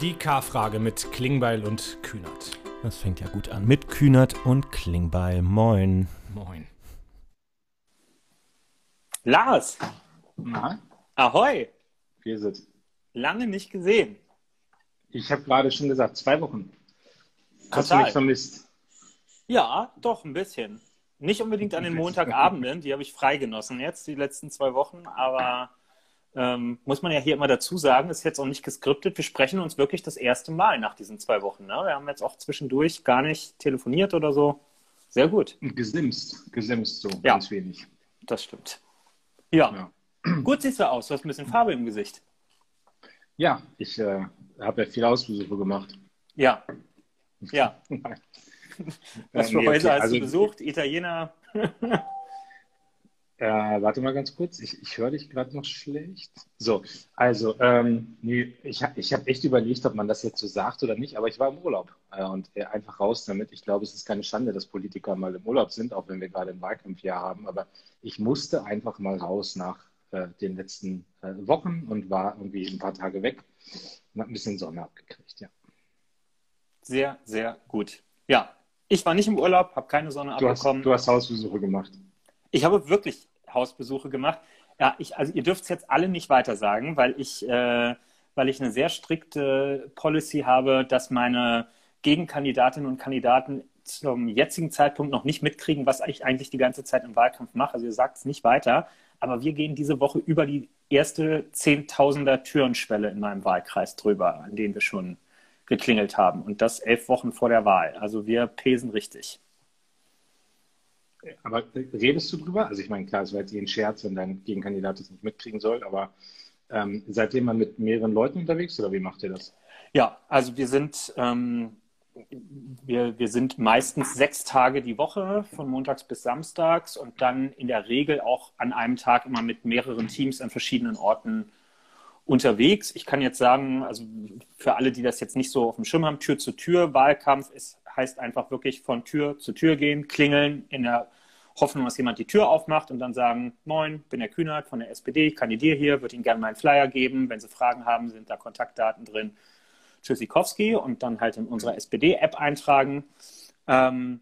Die K-Frage mit Klingbeil und Kühnert. Das fängt ja gut an. Mit Kühnert und Klingbeil. Moin. Moin. Lars, Na, ahoi, wir sind. lange nicht gesehen. Ich habe gerade schon gesagt, zwei Wochen. Hast du Total. mich vermisst? Ja, doch, ein bisschen. Nicht unbedingt an den Montagabenden, die habe ich freigenossen jetzt, die letzten zwei Wochen, aber ähm, muss man ja hier immer dazu sagen, ist jetzt auch nicht geskriptet. Wir sprechen uns wirklich das erste Mal nach diesen zwei Wochen. Ne? Wir haben jetzt auch zwischendurch gar nicht telefoniert oder so. Sehr gut, Gesimst, gesimst so, Ja. ganz wenig. das stimmt. Ja, Ja, gut siehst du aus, du hast ein bisschen Farbe im Gesicht. ja ich äh, habe ja viele Ausbesuche gemacht. Ja, ja. Was für nee, Häuser hast also- du besucht? Italiener? Äh, warte mal ganz kurz, ich, ich höre dich gerade noch schlecht. So, also, ähm, nee, ich, ich habe echt überlegt, ob man das jetzt so sagt oder nicht, aber ich war im Urlaub äh, und äh, einfach raus damit. Ich glaube, es ist keine Schande, dass Politiker mal im Urlaub sind, auch wenn wir gerade ein Wahlkampfjahr haben, aber ich musste einfach mal raus nach äh, den letzten äh, Wochen und war irgendwie ein paar Tage weg und habe ein bisschen Sonne abgekriegt, ja. Sehr, sehr gut. Ja, ich war nicht im Urlaub, habe keine Sonne Du hast, abbekommen. du hast Hausbesuche gemacht. Ich habe wirklich Hausbesuche gemacht. Ja, ich, also ihr dürft es jetzt alle nicht weiter sagen, weil ich, äh, weil ich eine sehr strikte Policy habe, dass meine Gegenkandidatinnen und Kandidaten zum jetzigen Zeitpunkt noch nicht mitkriegen, was ich eigentlich die ganze Zeit im Wahlkampf mache. Also ihr sagt es nicht weiter. Aber wir gehen diese Woche über die erste Zehntausender Türenschwelle in meinem Wahlkreis drüber, an denen wir schon geklingelt haben. Und das elf Wochen vor der Wahl. Also wir pesen richtig. Aber äh, redest du drüber? Also ich meine, klar, es war jetzt eh ein Scherz, wenn dein Gegenkandidat das nicht mitkriegen soll, aber ähm, seitdem man mit mehreren Leuten unterwegs oder wie macht ihr das? Ja, also wir sind, ähm, wir, wir sind meistens sechs Tage die Woche, von montags bis samstags und dann in der Regel auch an einem Tag immer mit mehreren Teams an verschiedenen Orten unterwegs. Ich kann jetzt sagen, also für alle, die das jetzt nicht so auf dem Schirm haben, Tür zu Tür Wahlkampf ist, heißt einfach wirklich von Tür zu Tür gehen, klingeln in der Hoffnung, dass jemand die Tür aufmacht und dann sagen, moin, bin der Kühnert von der SPD, ich kandidiere hier, würde Ihnen gerne meinen Flyer geben. Wenn Sie Fragen haben, sind da Kontaktdaten drin. Tschüssikowski und dann halt in unserer SPD-App eintragen. Ähm,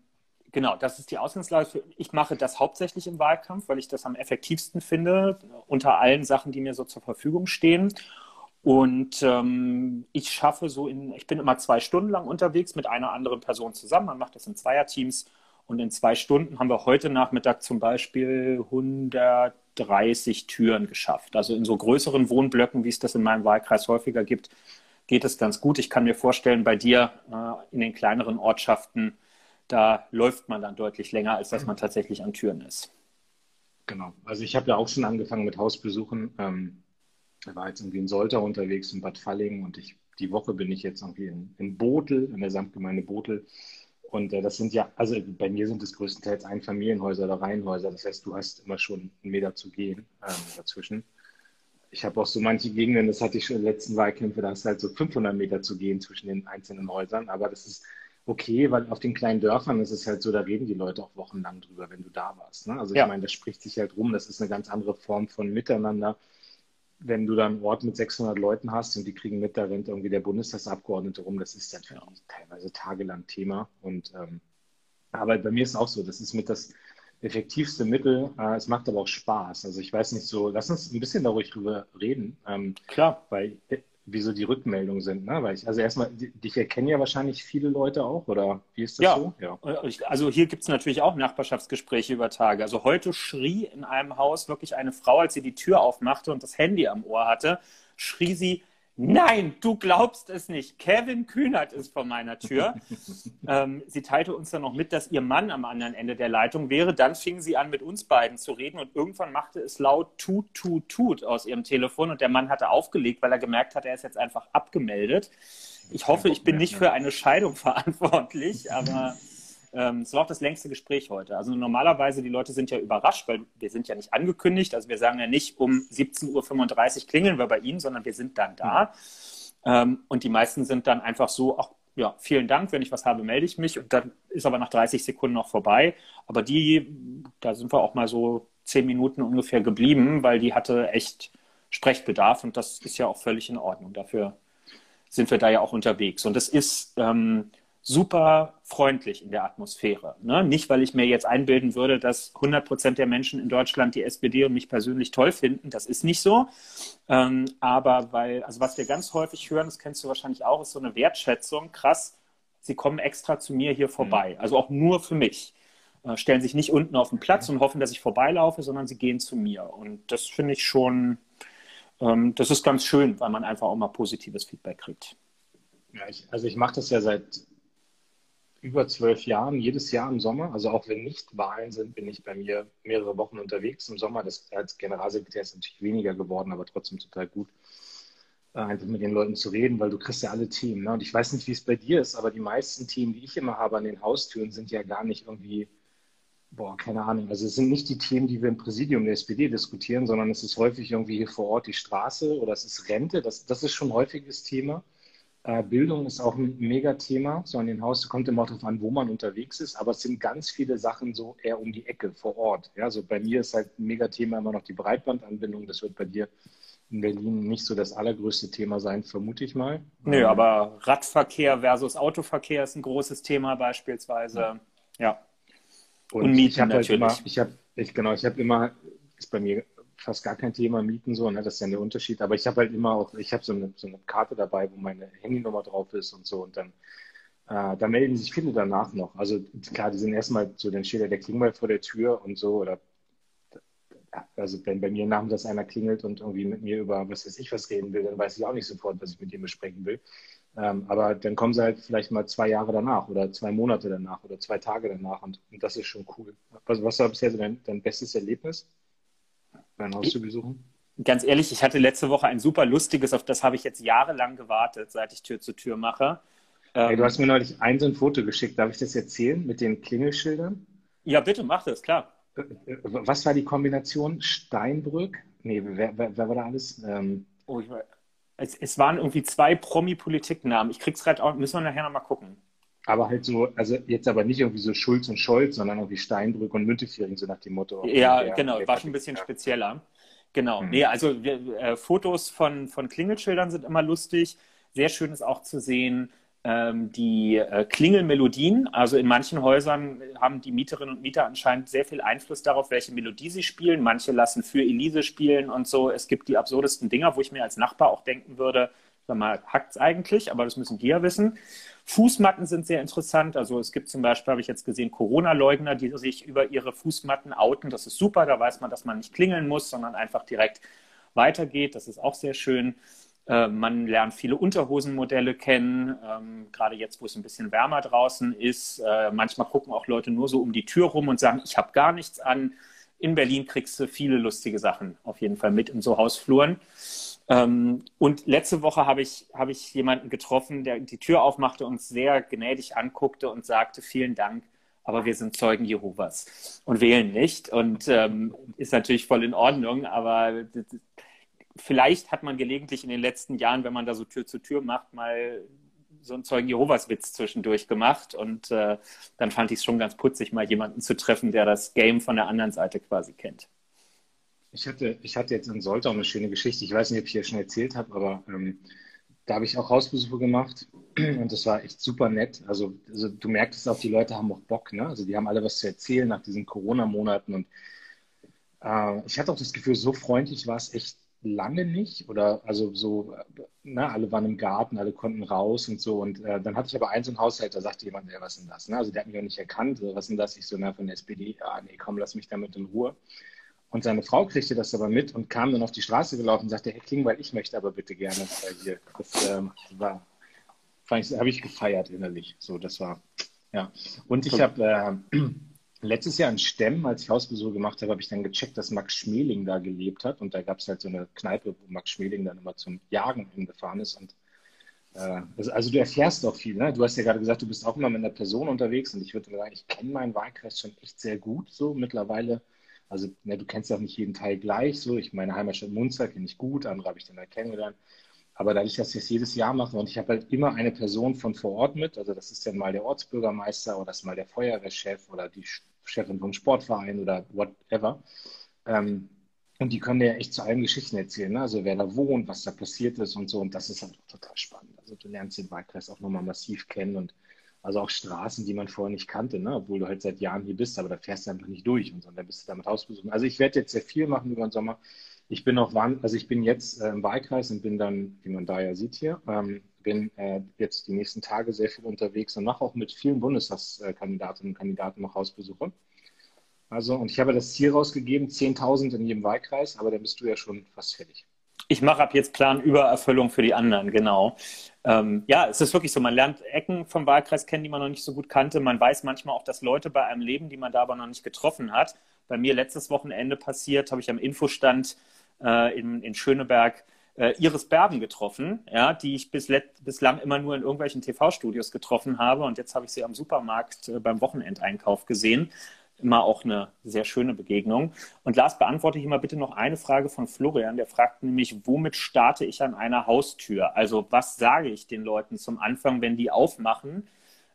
genau, das ist die Ausgangslage. Ich mache das hauptsächlich im Wahlkampf, weil ich das am effektivsten finde, unter allen Sachen, die mir so zur Verfügung stehen. Und ähm, ich schaffe so in, ich bin immer zwei Stunden lang unterwegs mit einer anderen Person zusammen. Man macht das in Zweierteams. Und in zwei Stunden haben wir heute Nachmittag zum Beispiel 130 Türen geschafft. Also in so größeren Wohnblöcken, wie es das in meinem Wahlkreis häufiger gibt, geht es ganz gut. Ich kann mir vorstellen, bei dir äh, in den kleineren Ortschaften, da läuft man dann deutlich länger, als dass man tatsächlich an Türen ist. Genau. Also ich habe ja auch schon angefangen mit Hausbesuchen. Ähm, war jetzt irgendwie in Soltau unterwegs, in Bad Falling und ich, die Woche bin ich jetzt irgendwie in, in Botel, in der Samtgemeinde Botel. Und äh, das sind ja, also bei mir sind es größtenteils Einfamilienhäuser oder Reihenhäuser. Das heißt, du hast immer schon einen Meter zu gehen ähm, dazwischen. Ich habe auch so manche Gegenden, das hatte ich schon in den letzten Wahlkämpfen, da hast du halt so 500 Meter zu gehen zwischen den einzelnen Häusern. Aber das ist okay, weil auf den kleinen Dörfern ist es halt so, da reden die Leute auch wochenlang drüber, wenn du da warst. Ne? Also ich Ja. meine, das spricht sich halt rum. Das ist eine ganz andere Form von Miteinander. Wenn du da einen Ort mit 600 Leuten hast und die kriegen mit, da rennt irgendwie der Bundestagsabgeordnete rum, das ist dann die teilweise tagelang Thema. Und ähm, aber bei mir ist es auch so, das ist mit das effektivste Mittel. Äh, es macht aber auch Spaß. Also ich weiß nicht so, lass uns ein bisschen darüber reden, ähm, Klar. weil äh, wieso die Rückmeldungen sind. Ne? Weil ich, also erstmal, dich erkennen ja wahrscheinlich viele Leute auch, oder wie ist das Ja. so? Ja. Ich- Also hier gibt es natürlich auch Nachbarschaftsgespräche über Tage. Also heute schrie in einem Haus wirklich eine Frau, als sie die Tür aufmachte und das Handy am Ohr hatte, schrie sie, nein, du glaubst es nicht, Kevin Kühnert ist vor meiner Tür. ähm, sie teilte uns dann noch mit, dass ihr Mann am anderen Ende der Leitung wäre. Dann fing sie an, mit uns beiden zu reden und irgendwann machte es laut tut, tut, tut aus ihrem Telefon und der Mann hatte aufgelegt, weil er gemerkt hat, er ist jetzt einfach abgemeldet. Ich hoffe, ich bin nicht für eine Scheidung verantwortlich, aber ähm, es war auch das längste Gespräch heute. Also normalerweise, die Leute sind ja überrascht, weil wir sind ja nicht angekündigt. Also wir sagen ja nicht, um 17.35 Uhr klingeln wir bei Ihnen, sondern wir sind dann da. Ähm, und die meisten sind dann einfach so, ach ja, vielen Dank, wenn ich was habe, melde ich mich. Und dann ist aber nach 30 Sekunden noch vorbei. Aber die, da sind wir auch mal so zehn Minuten ungefähr geblieben, weil die hatte echt Sprechbedarf und das ist ja auch völlig in Ordnung. Dafür sind wir da ja auch unterwegs. Und es ist ähm, super freundlich in der Atmosphäre. Ne? Nicht, weil ich mir jetzt einbilden würde, dass 100 Prozent der Menschen in Deutschland die SPD und mich persönlich toll finden. Das ist nicht so. Ähm, aber weil, also was wir ganz häufig hören, das kennst du wahrscheinlich auch, ist so eine Wertschätzung. Krass, sie kommen extra zu mir hier vorbei. Mhm. Also auch nur für mich. Äh, stellen sich nicht unten auf den Platz und hoffen, dass ich vorbeilaufe, sondern sie gehen zu mir. Und das finde ich schon, ähm, das ist ganz schön, weil man einfach auch mal positives Feedback kriegt. Ja, ich, also ich mache das ja seit über zwölf Jahren, jedes Jahr im Sommer. Also auch wenn nicht Wahlen sind, bin ich bei mir mehrere Wochen unterwegs im Sommer. Das als Generalsekretär ist natürlich weniger geworden, aber trotzdem total gut, äh, einfach mit den Leuten zu reden, weil du kriegst ja alle Themen. Ne? Und ich weiß nicht, wie es bei dir ist, aber die meisten Themen, die ich immer habe an den Haustüren, sind ja gar nicht irgendwie, boah, keine Ahnung. Also es sind nicht die Themen, die wir im Präsidium der SPD diskutieren, sondern es ist häufig irgendwie hier vor Ort die Straße oder es ist Rente. Das, das ist schon ein häufiges Thema. Äh, Bildung ist auch ein Megathema. So an den Haus kommt immer darauf an, wo man unterwegs ist. Aber es sind ganz viele Sachen so eher um die Ecke vor Ort. Ja, so bei mir ist halt ein Megathema immer noch die Breitbandanbindung. Das wird bei dir in Berlin nicht so das allergrößte Thema sein, vermute ich mal. Nö, aber Radverkehr versus Autoverkehr ist ein großes Thema beispielsweise. Ja. ja. Und, Und Mieten ich natürlich. Halt immer, ich habe, ich, genau, ich habe immer, ist bei mir fast gar kein Thema Mieten so, ne? das ist ja der Unterschied. Aber ich habe halt immer auch, ich habe so eine, so eine Karte dabei, wo meine Handynummer drauf ist und so und dann äh, da melden sich viele danach noch. Also klar, die sind erstmal so, dann steht ja der Klingel vor der Tür und so oder also wenn bei mir nachmittags einer klingelt und irgendwie mit mir über was weiß ich was reden will, dann weiß ich auch nicht sofort, was ich mit ihm besprechen will. Ähm, aber dann kommen sie halt vielleicht mal zwei Jahre danach oder zwei Monate danach oder zwei Tage danach und, und das ist schon cool. Was, was war bisher so dein, dein bestes Erlebnis? Dein Haus zu besuchen? Ganz ehrlich, ich hatte letzte Woche ein super lustiges, auf das habe ich jetzt jahrelang gewartet, seit ich Tür zu Tür mache. Hey, du hast mir neulich ein so ein Foto geschickt. Darf ich das erzählen mit den Klingelschildern? Ja, bitte, mach das, klar. Was war die Kombination? Steinbrück? Nee, wer, wer, wer war da alles? Ähm... Oh, ich, es, es, waren irgendwie zwei Promi-Politiknamen. Ich krieg's gerade auch, müssen wir nachher nochmal gucken. Aber halt so, also jetzt aber nicht irgendwie so Schulz und Scholz, sondern irgendwie Steinbrück und Müntefering, so nach dem Motto. Ja, der, genau, der war schon ein bisschen spezieller. Genau. Mhm. Nee, also wir, äh, Fotos von, von Klingelschildern sind immer lustig. Sehr schön ist auch zu sehen, ähm, die äh, Klingelmelodien. Also in manchen Häusern haben die Mieterinnen und Mieter anscheinend sehr viel Einfluss darauf, welche Melodie sie spielen. Manche lassen für Elise spielen und so. Es gibt die absurdesten Dinger, wo ich mir als Nachbar auch denken würde, sag mal, hackt's eigentlich, aber das müssen die ja wissen. Fußmatten sind sehr interessant. Also es gibt zum Beispiel, habe ich jetzt gesehen, Corona-Leugner, die sich über ihre Fußmatten outen. Das ist super, da weiß man, dass man nicht klingeln muss, sondern einfach direkt weitergeht. Das ist auch sehr schön. Äh, man lernt viele Unterhosenmodelle kennen, ähm, gerade jetzt, wo es ein bisschen wärmer draußen ist. Äh, manchmal gucken auch Leute nur so um die Tür rum und sagen, ich habe gar nichts an. In Berlin kriegst du viele lustige Sachen auf jeden Fall mit in so Hausfluren. Ähm, und letzte Woche habe ich, hab ich jemanden getroffen, der die Tür aufmachte und sehr gnädig anguckte und sagte, vielen Dank, aber wir sind Zeugen Jehovas und wählen nicht. Und ähm, ist natürlich voll in Ordnung, aber vielleicht hat man gelegentlich in den letzten Jahren, wenn man da so Tür zu Tür macht, mal so einen Zeugen Jehovas Witz zwischendurch gemacht. Und äh, dann fand ich es schon ganz putzig, mal jemanden zu treffen, der das Game von der anderen Seite quasi kennt. Ich hatte, ich hatte jetzt in Soltau eine schöne Geschichte. Ich weiß nicht, ob ich hier schon erzählt habe, aber ähm, da habe ich auch Hausbesuche gemacht und das war echt super nett. Also, also du merkst auch, die Leute haben auch Bock, ne? Also die haben alle was zu erzählen nach diesen Corona-Monaten und äh, ich hatte auch das Gefühl, so freundlich war es echt lange nicht oder also so, ne, alle waren im Garten, alle konnten raus und so und äh, dann hatte ich aber so einen Haushalt, da sagte jemand, ja, was ist denn das? Ne? Also der hat mich auch nicht erkannt, was ist denn das? Ich so, na, von der SPD, ah, nee, komm, lass mich damit in Ruhe. Und seine Frau kriegte das aber mit und kam dann auf die Straße gelaufen und sagte, Herr Klingbeil, ich möchte aber bitte gerne bei dir. Das ähm, war, habe ich gefeiert innerlich. So, das war, ja. Und ich habe äh, letztes Jahr in Stemm, als ich Hausbesuche gemacht habe, habe ich dann gecheckt, dass Max Schmeling da gelebt hat. Und da gab es halt so eine Kneipe, wo Max Schmeling dann immer zum Jagen hingefahren ist. Und äh, also du erfährst auch viel. Ne? Du hast ja gerade gesagt, du bist auch immer mit einer Person unterwegs. Und ich würde sagen, ich kenne meinen Wahlkreis schon echt sehr gut. So mittlerweile also ne, du kennst auch nicht jeden Teil gleich. So, ich meine Heimatstadt Munster kenne ich gut, andere habe ich dann halt kennengelernt. Aber dadurch, dass ich das jedes Jahr mache und ich habe halt immer eine Person von vor Ort mit, also das ist dann mal der Ortsbürgermeister oder das ist mal der Feuerwehrchef oder die Chefin vom Sportverein oder whatever, ähm, Und die können ja echt zu allen Geschichten erzählen, ne? also wer da wohnt, was da passiert ist und so. Und das ist halt total spannend. Also du lernst den Wahlkreis auch nochmal massiv kennen und also auch Straßen, die man vorher nicht kannte, ne? obwohl du halt seit Jahren hier bist, aber da fährst du einfach nicht durch und so. Dann bist du damit Hausbesuchen. Also ich werde jetzt sehr viel machen über den Sommer. Ich bin noch wann, also ich bin jetzt äh, im Wahlkreis und bin dann, wie man da ja sieht hier, ähm, bin äh, jetzt die nächsten Tage sehr viel unterwegs und mache auch mit vielen Bundestagskandidatinnen und Kandidaten noch Hausbesuche. Also, und ich habe das Ziel rausgegeben, 10.000 in jedem Wahlkreis, aber dann bist du ja schon fast fertig. Ich mache ab jetzt Planübererfüllung für die anderen, genau. Ähm, ja, es ist wirklich so, man lernt Ecken vom Wahlkreis kennen, die man noch nicht so gut kannte. Man weiß manchmal auch, dass Leute bei einem leben, die man da aber noch nicht getroffen hat. Bei mir letztes Wochenende passiert, habe ich am Infostand äh, in, in Schöneberg äh, Iris Berben getroffen, ja, die ich bis bislang immer nur in irgendwelchen TV-Studios getroffen habe. Und jetzt habe ich sie am Supermarkt äh, beim Wochenendeinkauf gesehen immer auch eine sehr schöne Begegnung. Und Lars, beantworte ich mal bitte noch eine Frage von Florian. Der fragt nämlich, womit starte ich an einer Haustür? Also was sage ich den Leuten zum Anfang, wenn die aufmachen?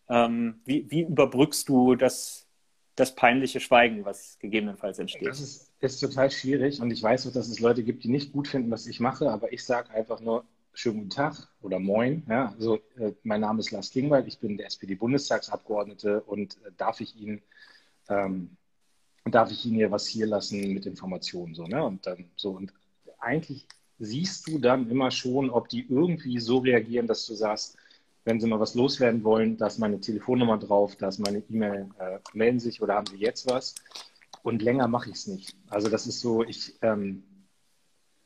Ähm, wie, wie, überbrückst du das, das peinliche Schweigen, was gegebenenfalls entsteht? Das ist, ist total schwierig und ich weiß auch, dass es Leute gibt, die nicht gut finden, was ich mache, aber ich sage einfach nur, schönen guten Tag oder moin. Ja, also, äh, mein Name ist Lars Klingwald, ich bin der SPD-Bundestagsabgeordnete und äh, darf ich Ihnen ähm, darf ich Ihnen hier was hier lassen mit Informationen so, ne? Und dann so und eigentlich siehst du dann immer schon, ob die irgendwie so reagieren, dass du sagst, wenn sie mal was loswerden wollen, da ist meine Telefonnummer drauf, da ist meine E-Mail, äh, melden sich oder haben sie jetzt was? Und länger mache ich es nicht. Also das ist so, ich, ähm,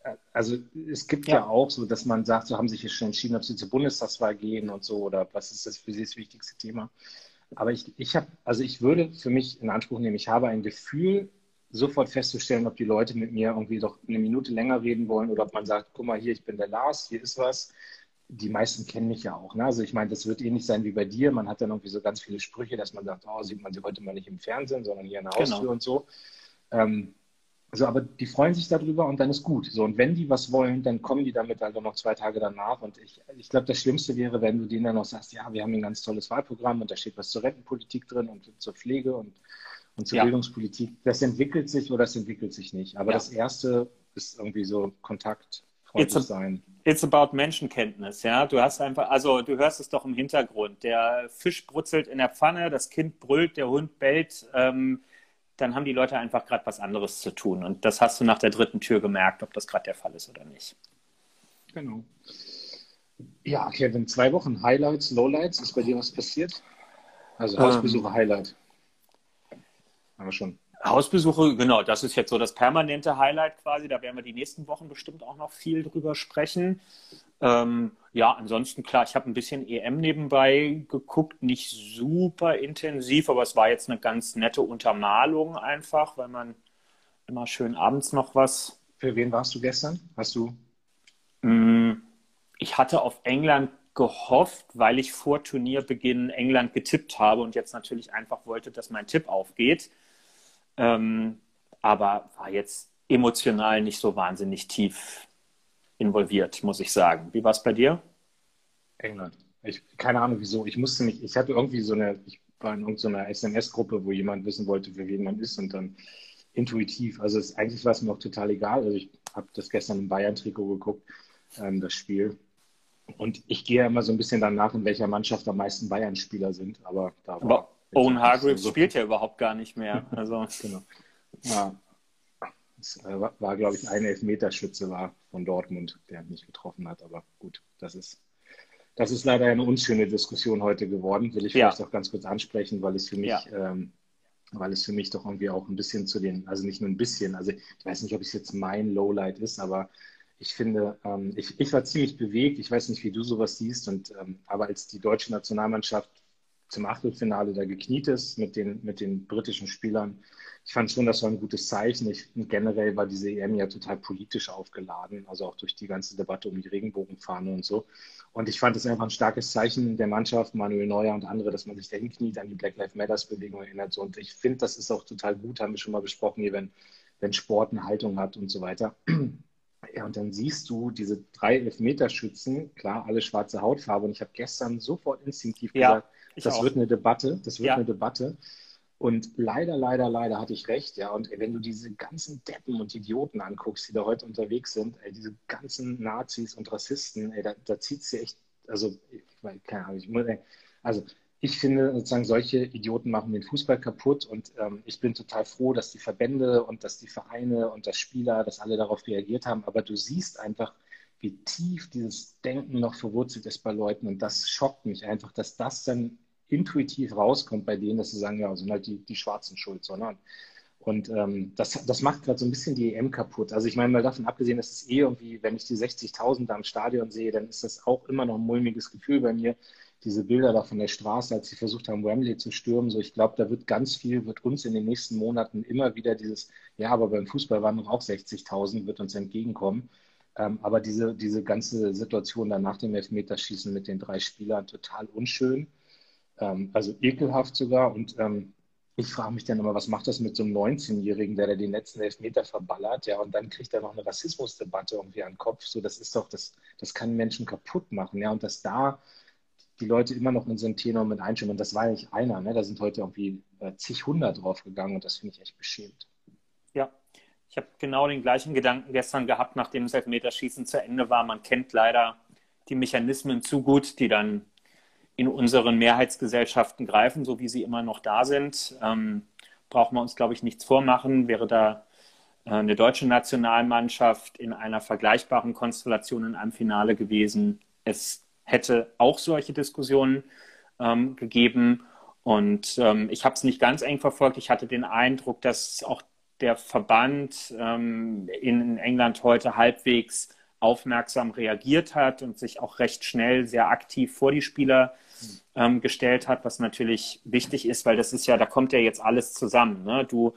äh, also es gibt ja. ja. auch so, dass man sagt, so haben sich jetzt schon entschieden, ob sie zur Bundestagswahl gehen und so oder was ist das für sie das wichtigste Thema. Aber ich, ich habe, also ich würde für mich in Anspruch nehmen, ich habe ein Gefühl, sofort festzustellen, ob die Leute mit mir irgendwie doch eine Minute länger reden wollen oder ob man sagt, guck mal hier, ich bin der Lars, hier ist was. Die meisten kennen mich ja auch. Ne? Also ich meine, das wird ähnlich sein wie bei dir. Man hat dann irgendwie so ganz viele Sprüche, dass man sagt, oh, sieht man sie heute mal nicht im Fernsehen, sondern hier in der Haustür genau. und so. Ähm, so, aber die freuen sich darüber und dann ist gut. So, und wenn die was wollen, dann kommen die damit halt auch noch zwei Tage danach. Und ich, ich glaube, das Schlimmste wäre, wenn du denen dann noch sagst, ja, wir haben ein ganz tolles Wahlprogramm und da steht was zur Rentenpolitik drin und zur Pflege und, und zur ja. Bildungspolitik. Das entwickelt sich oder das entwickelt sich nicht. Aber ja. das Erste ist irgendwie so Kontakt, it's sein. It's about Menschenkenntnis, ja. Du hast einfach, also du hörst es doch im Hintergrund. Der Fisch brutzelt in der Pfanne, das Kind brüllt, der Hund bellt. Ähm, dann haben die Leute einfach gerade was anderes zu tun. Und das hast du nach der dritten Tür gemerkt, ob das gerade der Fall ist oder nicht. Genau. Ja, Kevin, zwei Wochen Highlights, Lowlights. Ist bei dir was passiert? Also Hausbesuche, ähm, Highlight. Aber schon. Hausbesuche, genau, das ist jetzt so das permanente Highlight quasi. Da werden wir die nächsten Wochen bestimmt auch noch viel drüber sprechen. Ähm, ja, ansonsten klar, ich habe ein bisschen EM nebenbei geguckt, nicht super intensiv, aber es war jetzt eine ganz nette Untermalung einfach, weil man immer schön abends noch was. Für wen warst du gestern? Hast du? Mm, ich hatte auf England gehofft, weil ich vor Turnierbeginn England getippt habe und jetzt natürlich einfach wollte, dass mein Tipp aufgeht. Ähm, aber war jetzt emotional nicht so wahnsinnig tief involviert, muss ich sagen. Wie war es bei dir? England. Ich, keine Ahnung wieso. Ich musste mich, ich hatte irgendwie so eine, ich war in irgendeiner SMS-Gruppe, wo jemand wissen wollte, für wen man ist und dann intuitiv. Also es, eigentlich war es mir auch total egal. Also ich habe das gestern im Bayern-Trikot geguckt, ähm, das Spiel. Und ich gehe immer so ein bisschen danach, in welcher Mannschaft am meisten Bayern-Spieler sind. Aber da war. Aber Owen Hargreaves spielt ja überhaupt gar nicht mehr. Also. genau. Ja. Es äh, war, war glaube ich, ein Elfmeterschütze war von Dortmund, der mich getroffen hat. Aber gut, das ist das ist leider eine unschöne Diskussion heute geworden, will ich ja. vielleicht auch ganz kurz ansprechen, weil es für mich, ja. ähm, weil es für mich doch irgendwie auch ein bisschen zu den, also nicht nur ein bisschen, also ich weiß nicht, ob es jetzt mein Lowlight ist, aber ich finde, ähm, ich, ich war ziemlich bewegt. Ich weiß nicht, wie du sowas siehst, und ähm, aber als die deutsche Nationalmannschaft zum Achtelfinale da gekniet ist mit den, mit den britischen Spielern, ich fand schon, das war ein gutes Zeichen. Ich, generell war diese EM ja total politisch aufgeladen, also auch durch die ganze Debatte um die Regenbogenfahne und so. Und ich fand es einfach ein starkes Zeichen der Mannschaft, Manuel Neuer und andere, dass man sich da hinkniet, an die Black Lives Matters Bewegung erinnert. Und ich finde, das ist auch total gut, haben wir schon mal besprochen hier, wenn, wenn Sport eine Haltung hat und so weiter. Ja, und dann siehst du diese drei Elfmeterschützen, klar, alle schwarze Hautfarbe. Und ich habe gestern sofort instinktiv ja, gesagt, das auch. wird eine Debatte, das wird ja. eine Debatte. Und leider, leider, leider hatte ich recht, ja. Und wenn du diese ganzen Deppen und Idioten anguckst, die da heute unterwegs sind, ey, diese ganzen Nazis und Rassisten, ey, da, da zieht sie echt, also, ich, keine Ahnung, ich muss, ey, also ich finde sozusagen, solche Idioten machen den Fußball kaputt und ähm, ich bin total froh, dass die Verbände und dass die Vereine und dass Spieler, dass alle darauf reagiert haben. Aber du siehst einfach, wie tief dieses Denken noch verwurzelt ist bei Leuten und das schockt mich einfach, dass das dann intuitiv rauskommt bei denen, dass sie sagen, ja, sind halt die, die Schwarzen schuld, sondern und ähm, das, das macht gerade so ein bisschen die EM kaputt. Also ich meine, mal davon abgesehen, dass es eh irgendwie, wenn ich die 60.000 da im Stadion sehe, dann ist das auch immer noch ein mulmiges Gefühl bei mir, diese Bilder da von der Straße, als sie versucht haben, Wembley zu stürmen. So, ich glaube, da wird ganz viel, wird uns in den nächsten Monaten immer wieder dieses, ja, aber beim Fußball waren noch auch 60.000, wird uns entgegenkommen. Ähm, aber diese, diese ganze Situation dann nach dem Elfmeterschießen mit den drei Spielern total unschön, ähm, also ekelhaft sogar. Und ähm, ich frage mich dann immer, was macht das mit so einem 19-Jährigen, der da den letzten Elfmeter verballert, ja, und dann kriegt er noch eine Rassismusdebatte irgendwie an den Kopf. So, das ist doch, das, das kann Menschen kaputt machen, ja, und dass da die Leute immer noch in so ein Tenor mit einstimmen. Das war ja nicht einer, ne? da sind heute irgendwie äh, zig hundert draufgegangen und das finde ich echt beschämt. Ja, ich habe genau den gleichen Gedanken gestern gehabt, nachdem das Elfmeterschießen zu Ende war. Man kennt leider die Mechanismen zu gut, die dann in unseren Mehrheitsgesellschaften greifen, so wie sie immer noch da sind. Ähm, brauchen wir uns, glaube ich, nichts vormachen. Wäre da äh, eine deutsche Nationalmannschaft in einer vergleichbaren Konstellation in einem Finale gewesen, es hätte auch solche Diskussionen ähm, gegeben. Und ähm, ich habe es nicht ganz eng verfolgt. Ich hatte den Eindruck, dass auch der Verband ähm, in England heute halbwegs aufmerksam reagiert hat und sich auch recht schnell sehr aktiv vor die Spieler ähm, gestellt hat, was natürlich wichtig ist, weil das ist ja, da kommt ja jetzt alles zusammen. Ne? Du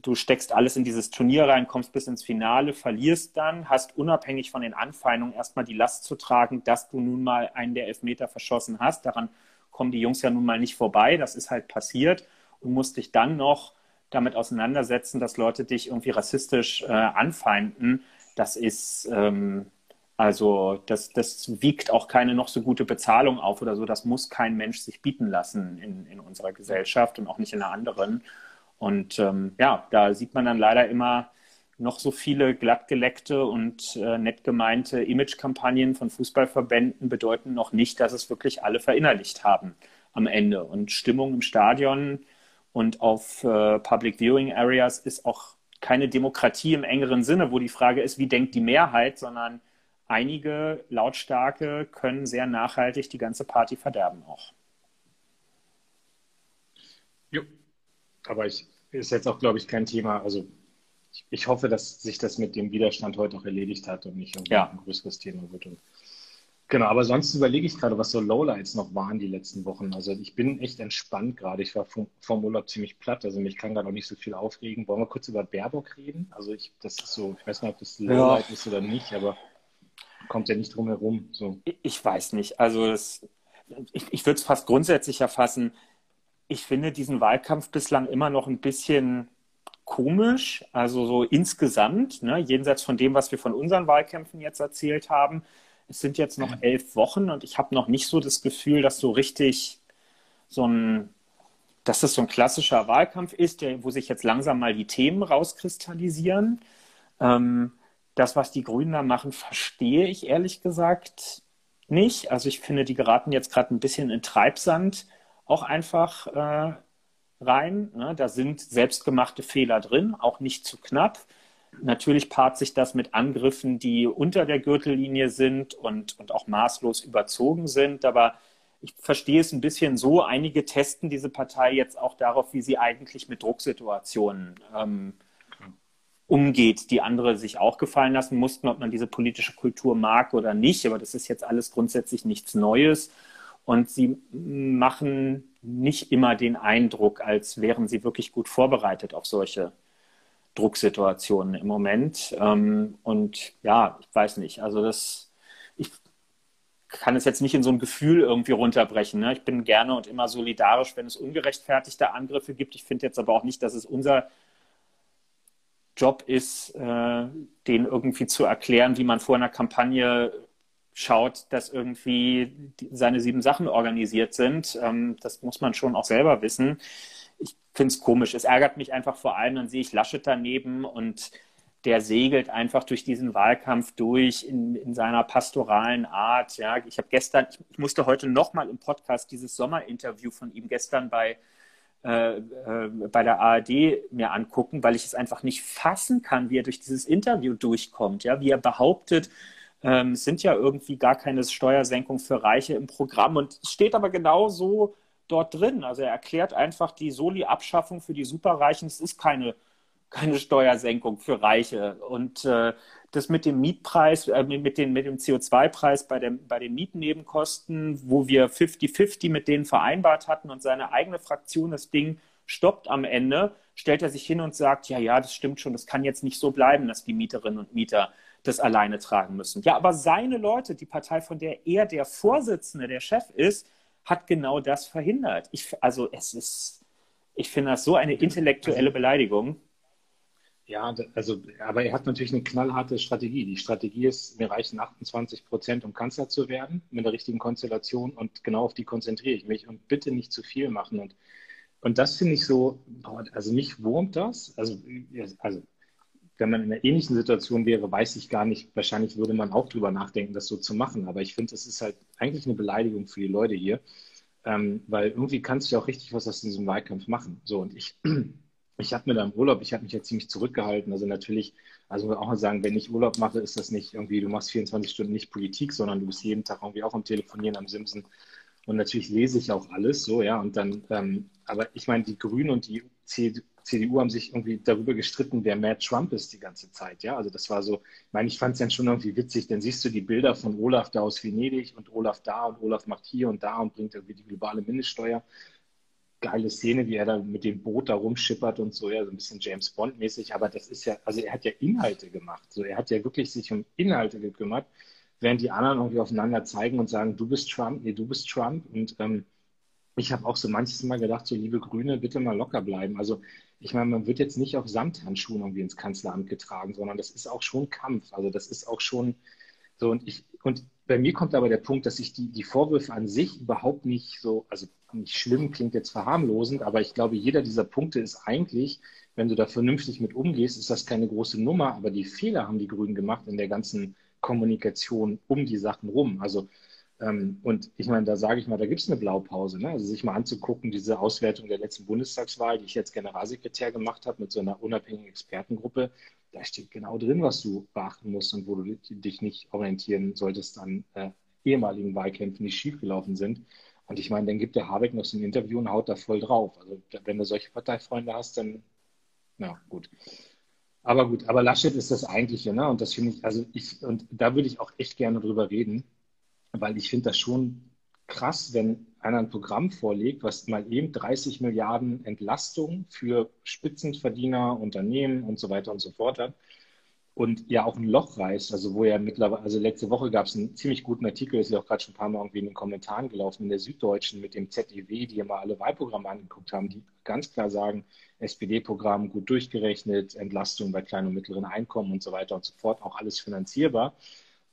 du steckst alles in dieses Turnier rein, kommst bis ins Finale, verlierst dann, hast unabhängig von den Anfeindungen erstmal die Last zu tragen, dass du nun mal einen der Elfmeter verschossen hast. Daran kommen die Jungs ja nun mal nicht vorbei. Das ist halt passiert und musst dich dann noch damit auseinandersetzen, dass Leute dich irgendwie rassistisch äh, anfeinden. Das ist, ähm, also, das, das wiegt auch keine noch so gute Bezahlung auf oder so. Das muss kein Mensch sich bieten lassen in, in unserer Gesellschaft und auch nicht in einer anderen. Und ähm, ja, da sieht man dann leider immer noch so viele glattgeleckte und äh, nett gemeinte Imagekampagnen von Fußballverbänden bedeuten noch nicht, dass es wirklich alle verinnerlicht haben am Ende. Und Stimmung im Stadion und auf äh, Public Viewing Areas ist auch keine Demokratie im engeren Sinne, wo die Frage ist, wie denkt die Mehrheit, sondern einige lautstarke können sehr nachhaltig die ganze Party verderben auch. Jo, aber ich ist jetzt auch, glaube ich, kein Thema. Also ich, ich, hoffe, dass sich das mit dem Widerstand heute auch erledigt hat und nicht ja. ein größeres Thema wird. Und, genau, aber sonst überlege ich gerade, was so Lowlights noch waren die letzten Wochen. Also ich bin echt entspannt gerade. Ich war vom, vom Urlaub ziemlich platt, also mich kann gerade auch nicht so viel aufregen. Wollen wir kurz über Baerbock reden? Also ich, das ist so, ich weiß nicht, ob das Lowlight ja. ist oder nicht, aber kommt ja nicht drum herum. So. Ich weiß nicht. Also das, ich, ich würde es fast grundsätzlich erfassen ich finde diesen Wahlkampf bislang immer noch ein bisschen komisch, also so insgesamt, ne, jenseits von dem, was wir von unseren Wahlkämpfen jetzt erzählt haben. Es sind jetzt noch elf Wochen und ich habe noch nicht so das Gefühl, dass so richtig so ein, dass das so ein klassischer Wahlkampf ist, der, wo sich jetzt langsam mal die Themen rauskristallisieren. Ähm, das, was die Grünen da machen, verstehe ich ehrlich gesagt nicht. Also ich finde, die geraten jetzt gerade ein bisschen in Treibsand auch einfach äh, rein. Ne? Da sind selbstgemachte Fehler drin, auch nicht zu knapp. Natürlich paart sich das mit Angriffen, die unter der Gürtellinie sind und, und auch maßlos überzogen sind. Aber ich verstehe es ein bisschen so, einige testen diese Partei jetzt auch darauf, wie sie eigentlich mit Drucksituationen ähm, umgeht, die andere sich auch gefallen lassen mussten, ob man diese politische Kultur mag oder nicht. Aber das ist jetzt alles grundsätzlich nichts Neues. Und sie machen nicht immer den Eindruck, als wären sie wirklich gut vorbereitet auf solche Drucksituationen im Moment. Ähm, und ja, ich weiß nicht. Also das, ich kann es jetzt nicht in so ein Gefühl irgendwie runterbrechen. Ne? Ich bin gerne und immer solidarisch, wenn es ungerechtfertigte Angriffe gibt. Ich finde jetzt aber auch nicht, dass es unser Job ist, äh, den irgendwie zu erklären, wie man vor einer Kampagne schaut, dass irgendwie seine sieben Sachen organisiert sind. Ähm, das muss man schon auch selber wissen. Ich finde es komisch. Es ärgert mich einfach vor allem, dann sehe ich Laschet daneben und der segelt einfach durch diesen Wahlkampf durch in, in seiner pastoralen Art. Ja, ich habe gestern, ich musste heute nochmal im Podcast dieses Sommerinterview von ihm gestern bei, äh, äh, bei der ARD mir angucken, weil ich es einfach nicht fassen kann, wie er durch dieses Interview durchkommt. Ja, wie er behauptet, ähm, es sind ja irgendwie gar keine Steuersenkung für Reiche im Programm und es steht aber genau so dort drin. Also er erklärt einfach die Soli-Abschaffung für die Superreichen, es ist keine keine Steuersenkung für Reiche. Und äh, das mit dem Mietpreis, äh, mit, den, mit dem CO2-Preis bei, bei den Mietnebenkosten, wo wir 50-50 mit denen vereinbart hatten und seine eigene Fraktion das Ding stoppt am Ende, stellt er sich hin und sagt, ja, ja, das stimmt schon, das kann jetzt nicht so bleiben, dass die Mieterinnen und Mieter das alleine tragen müssen. Ja, aber seine Leute, die Partei, von der er der Vorsitzende, der Chef ist, hat genau das verhindert. Ich, also es ist, ich finde das so eine intellektuelle Beleidigung. Ja, also, aber er hat natürlich eine knallharte Strategie. Die Strategie ist, mir reichen 28 Prozent, um Kanzler zu werden, mit der richtigen Konstellation und genau auf die konzentriere ich mich und bitte nicht zu viel machen. Und, und das finde ich so, also mich wurmt das. Also, also, wenn man in einer ähnlichen Situation wäre, weiß ich gar nicht, wahrscheinlich würde man auch drüber nachdenken, das so zu machen. Aber ich finde, es ist halt eigentlich eine Beleidigung für die Leute hier, ähm, weil irgendwie kannst du ja auch richtig was aus diesem Wahlkampf machen. So, und ich ich habe mir da im Urlaub, ich habe mich ja ziemlich zurückgehalten. Also natürlich, also auch mal sagen, wenn ich Urlaub mache, ist das nicht irgendwie, du machst 24 Stunden nicht Politik, sondern du bist jeden Tag irgendwie auch am Telefonieren am Simsen. Und natürlich lese ich auch alles so, ja. Und dann, ähm, aber ich meine, die Grünen und die CDU haben sich irgendwie darüber gestritten, wer mehr Trump ist die ganze Zeit, ja. Also das war so, ich meine, ich fand es dann schon irgendwie witzig, dann siehst du die Bilder von Olaf da aus Venedig und Olaf da und Olaf macht hier und da und bringt irgendwie die globale Mindeststeuer geile Szene, wie er da mit dem Boot da rumschippert und so, ja, so ein bisschen James Bond-mäßig, aber das ist ja, also er hat ja Inhalte gemacht. So, er hat ja wirklich sich um Inhalte gekümmert, während die anderen irgendwie aufeinander zeigen und sagen, du bist Trump, nee, du bist Trump. Und ähm, ich habe auch so manches Mal gedacht, so liebe Grüne, bitte mal locker bleiben. Also ich meine, man wird jetzt nicht auf Samthandschuhen irgendwie ins Kanzleramt getragen, sondern das ist auch schon Kampf. Also das ist auch schon so und ich, und bei mir kommt aber der Punkt, dass ich die, die Vorwürfe an sich überhaupt nicht so, also nicht schlimm, klingt jetzt verharmlosend, aber ich glaube, jeder dieser Punkte ist eigentlich, wenn du da vernünftig mit umgehst, ist das keine große Nummer, aber die Fehler haben die Grünen gemacht in der ganzen Kommunikation um die Sachen rum. Also, und ich meine, da sage ich mal, da gibt es eine Blaupause, ne? also sich mal anzugucken, diese Auswertung der letzten Bundestagswahl, die ich jetzt Generalsekretär gemacht habe mit so einer unabhängigen Expertengruppe, da steht genau drin, was du beachten musst und wo du dich nicht orientieren solltest an äh, ehemaligen Wahlkämpfen, die schiefgelaufen sind. Und ich meine, dann gibt der Habeck noch so ein Interview und haut da voll drauf. Also wenn du solche Parteifreunde hast, dann, na gut. Aber gut, aber Laschet ist das Eigentliche, ne? Und das finde ich, also ich, und da würde ich auch echt gerne drüber reden, weil ich finde das schon krass, wenn einer ein Programm vorlegt, was mal eben 30 Milliarden Entlastung für Spitzenverdiener, Unternehmen und so weiter und so fort hat und ja auch ein Loch reißt, also wo ja mittlerweile, also letzte Woche gab es einen ziemlich guten Artikel, ist ja auch gerade schon ein paar Mal irgendwie in den Kommentaren gelaufen, in der Süddeutschen mit dem ZEW, die ja mal alle Wahlprogramme angeguckt haben, die ganz klar sagen, SPD-Programm gut durchgerechnet, Entlastung bei kleinen und mittleren Einkommen und so weiter und so fort, auch alles finanzierbar.